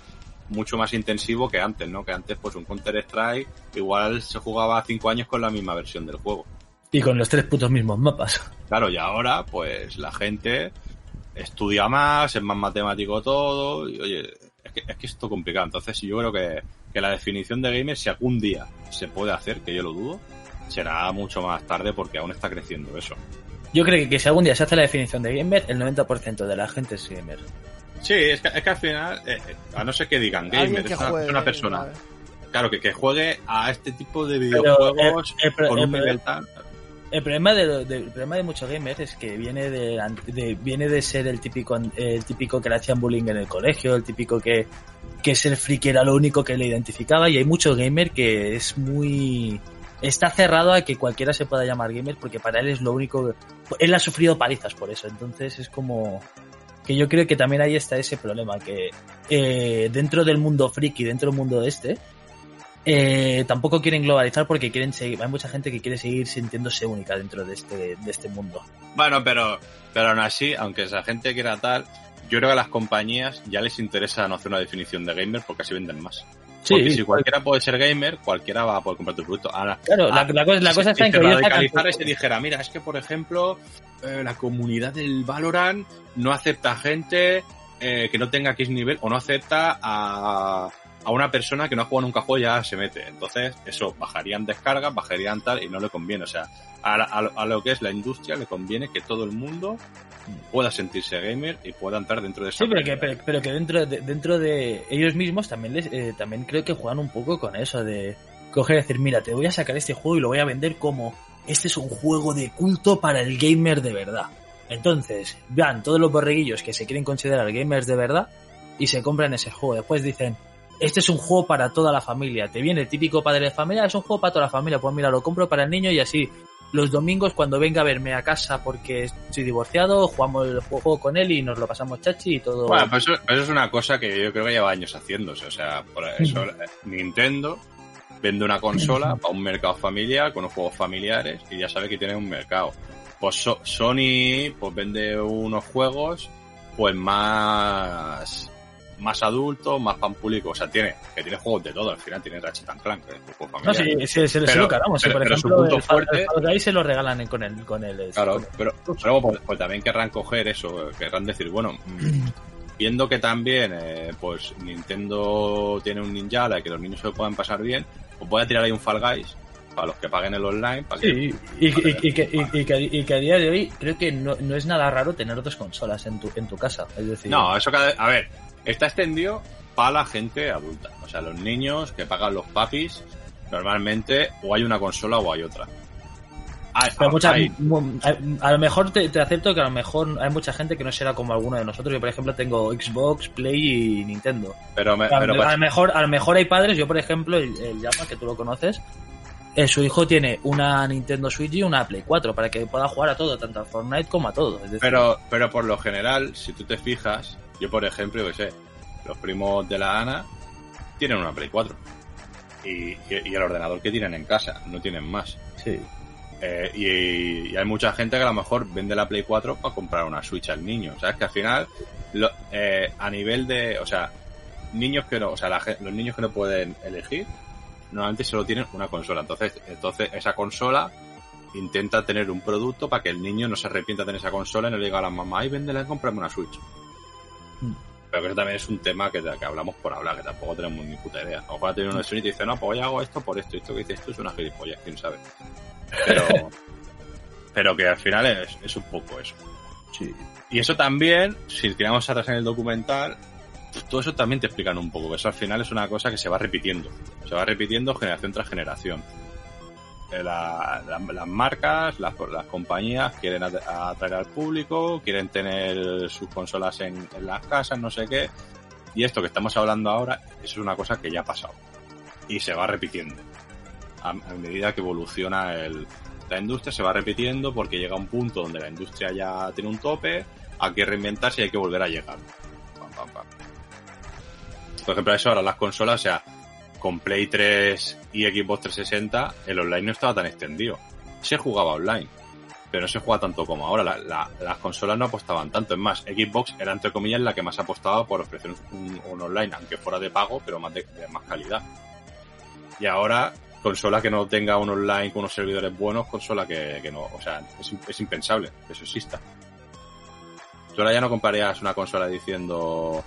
mucho más intensivo que antes, ¿no? Que antes, pues un Counter Strike igual se jugaba cinco años con la misma versión del juego. Y con los tres putos mismos mapas. Claro, y ahora, pues la gente estudia más, es más matemático todo, y oye, es que, es que es todo complicado. Entonces, yo creo que, que la definición de gamer, si algún día se puede hacer, que yo lo dudo, será mucho más tarde porque aún está creciendo eso. Yo creo que, que si algún día se hace la definición de gamer, el 90% de la gente es gamer. Sí, es que, es que al final, eh, a no ser que digan gamer, que es una, juegue. es una persona. vale. Claro, que, que juegue a este tipo de videojuegos eh, con un nivel tan... El problema de, lo- de- el problema de muchos gamers es que viene de, de- viene de ser el típico el típico que le hacían bullying en el colegio, el típico que, que ser friki era lo único que le identificaba y hay mucho gamer que es muy está cerrado a que cualquiera se pueda llamar gamer porque para él es lo único él ha sufrido palizas por eso entonces es como que yo creo que también ahí está ese problema que eh, dentro del mundo friki dentro del mundo este eh, tampoco quieren globalizar porque quieren seguir, hay mucha gente que quiere seguir sintiéndose única dentro de este, de este mundo. Bueno, pero, pero aún así, aunque esa gente quiera tal, yo creo que a las compañías ya les interesa no hacer una definición de gamer porque así venden más. Porque si cualquiera puede ser gamer, cualquiera va a poder comprar tu producto. Ahora, claro, la, ah, la cosa, la cosa si- está en que su- se dijera, mira, es que por ejemplo, eh, la comunidad del Valorant no acepta gente eh, que no tenga X nivel o no acepta a, a una persona que no ha jugado nunca juego ya se mete. Entonces, eso, bajarían descargas, bajarían tal y no le conviene. O sea, a, lo- a lo que es la industria le conviene que todo el mundo pueda sentirse gamer y pueda entrar dentro de esa Sí, pero que, pero que dentro de, dentro de ellos mismos también les, eh, también creo que juegan un poco con eso de coger y decir, mira, te voy a sacar este juego y lo voy a vender como este es un juego de culto para el gamer de verdad. Entonces, vean todos los borreguillos que se quieren considerar gamers de verdad y se compran ese juego. Después dicen, este es un juego para toda la familia. Te viene el típico padre de familia, es un juego para toda la familia. Pues mira, lo compro para el niño y así los domingos cuando venga a verme a casa porque estoy divorciado, jugamos el juego con él y nos lo pasamos chachi y todo. Bueno, pues eso, eso es una cosa que yo creo que lleva años haciéndose. O sea, por eso eh, Nintendo vende una consola para un mercado familiar con unos juegos familiares y ya sabe que tiene un mercado. Pues So- Sony pues vende unos juegos pues más más adulto, más pan público. O sea, tiene, que tiene juegos de todo. Al final tiene Ratchet and Clank, que es un juego No, familiar. sí, sí, sí, sí Pero- sí, pero- por pero su ejemplo, punto el fuerte- el Fall Guys se lo regalan con el, con el Claro, con el- pero, luego, pues, pues también querrán coger eso, querrán decir, bueno, mm, viendo que también eh, pues Nintendo tiene un Ninjala y que los niños se lo puedan pasar bien, pues voy a tirar ahí un Fall Guys para los que paguen el online. Para que, Sí, y, y- que, y- y que- y que a día de hoy creo que no, no es nada raro tener dos consolas en tu, en tu casa. Es decir, No, eso cada a ver, está extendido para la gente adulta. O sea, los niños que pagan los papis, normalmente o hay una consola o hay otra. Hay- pero mucha- hay- a, a lo mejor te, te acepto que a lo mejor hay mucha gente que no será como alguno de nosotros. Yo, por ejemplo, tengo Xbox, Play y Nintendo. pero, me- A, pero a lo mejor, a lo mejor hay padres, yo por ejemplo, el, el Llama, que tú lo conoces, eh, su hijo tiene una Nintendo Switch y una Play 4 para que pueda jugar a todo, tanto a Fortnite como a todo. Es decir, Pero, pero por lo general, si tú te fijas, yo por ejemplo, yo sé, los primos de la Ana tienen una Play 4. Y, y- y el ordenador que tienen en casa, no tienen más. sí. Eh, y, y hay mucha gente que a lo mejor vende la Play 4 para comprar una Switch al niño. ¿Sabes? Que al final, lo- eh, a nivel de, o sea, niños que no, o sea, la los niños que no pueden elegir, normalmente solo tienen una consola. Entonces, entonces esa consola intenta tener un producto para que el niño no se arrepienta de tener esa consola y no le diga a la mamá, ay, véndela, cómprame una Switch. Mm. Pero que eso también es un tema que, que hablamos por hablar, que tampoco tenemos ni puta idea. A lo mejor tiene Sony y te dice, no, pues yo hago esto por esto, esto que dice esto es una gilipollas, quién sabe. Pero, pero que al final es, es un poco eso. Sí. Y eso también, si tiramos atrás en el documental, pues todo eso también te explican un poco, que eso al final es una cosa que se va repitiendo. Se va repitiendo generación tras generación. Eh, la- la- las marcas, las, compañías quieren at- atraer al público, quieren tener sus consolas en, las casas, no sé qué. Y esto que estamos hablando ahora, eso es una cosa que ya ha pasado. Y se va repitiendo. A, medida que evoluciona el, la industria, se va repitiendo porque llega un punto donde la industria ya tiene un tope, hay que reinventarse y hay que volver a llegar. Por ejemplo, eso ahora las consolas, o sea, con Play 3 y Xbox 360, el online no estaba tan extendido. Se jugaba online, pero no se juega tanto como ahora. La- la- las consolas no apostaban tanto. Es más, Xbox era entre comillas la que más apostaba por ofrecer un, online, aunque fuera de pago, pero más de, más calidad. Y ahora, consola que no tenga un online con unos servidores buenos, consola que, que no, o sea, es, es impensable que eso exista. Tú ahora ya no comprarías una consola diciendo,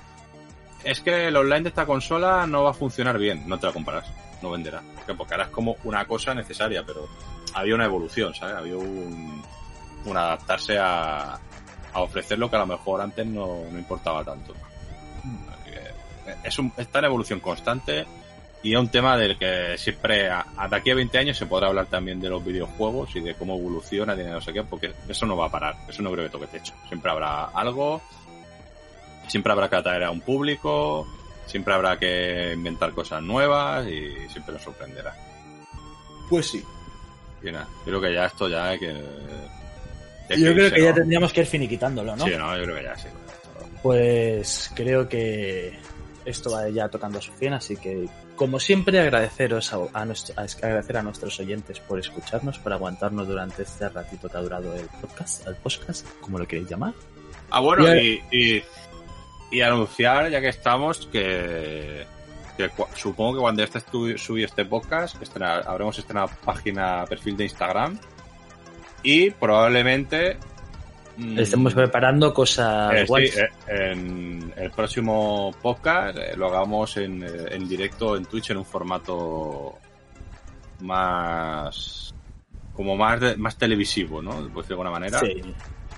es que el online de esta consola no va a funcionar bien, no te la comprarás, no venderá. Porque ahora es como una cosa necesaria, pero había una evolución, ¿sabes? Había un, adaptarse a, a ofrecer lo que a lo mejor antes no, importaba tanto. Que Es, un, está en evolución constante y es un tema del que siempre, a, a de aquí a 20 años, se podrá hablar también de los videojuegos y de cómo evoluciona, de no sé qué, porque eso no va a parar, eso no creo que toque techo. Siempre habrá algo, siempre habrá que atraer a un público, siempre habrá que inventar cosas nuevas y siempre nos sorprenderá. Pues sí. Y nada, creo que ya esto ya hay que... hay Yo creo irse, que ya tendríamos que ir finiquitándolo, ¿no? Sí, no, yo creo que ya sí. Pues creo que esto va ya tocando a su fin, así que como siempre agradeceros a, a nuestro- a- agradecer a nuestros oyentes por escucharnos, por aguantarnos durante este ratito que ha durado el podcast, el podcast, como lo queréis llamar. Ah, bueno, y, y anunciar, ya que estamos, que, supongo que cuando este subí este podcast, estrenar- habremos estrenado página, perfil de Instagram y probablemente... mm, Estamos preparando cosas eh, sí, guays. eh, en el próximo podcast eh, lo hagamos en, eh, en directo en Twitch en un formato más como más más televisivo, ¿no? Decirlo de alguna manera. Sí,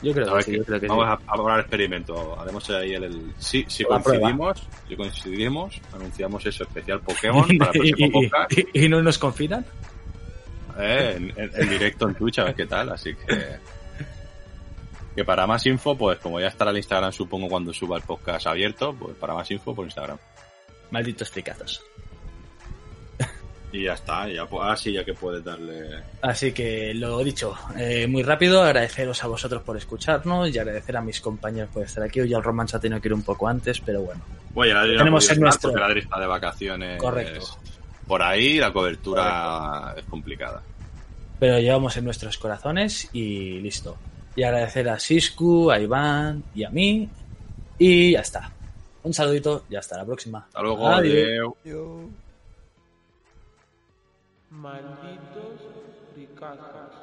yo creo que ¿Sabes sí, yo creo que Vamos sí. a, a probar el experimento. Haremos ahí el, el- si, si La prueba. coincidimos, si coincidimos, anunciamos eso, especial Pokémon para el y, próximo podcast, y- y no nos confinan. eh, en, en- en directo en Twitch, a ver qué tal, así que que para más info, pues como ya estará el Instagram supongo cuando suba el podcast abierto, pues para más info por Instagram. Malditos fricazos. Y ya está, ya ahora sí ya que puedes darle Así que lo dicho, eh, muy rápido, agradeceros a vosotros por escucharnos y agradecer a mis compañeros por estar aquí. Hoy el romance ha tenido que ir un poco antes, pero bueno. Tenemos en nuestro- porque la Adri está de vacaciones. Correcto. Por ahí la cobertura es complicada. Pero llevamos en nuestros corazones y listo. Y agradecer a Sisku, a Iván y a mí. Y ya está. Un saludito y hasta la próxima. Hasta luego. Adiós. Malditos ricazos.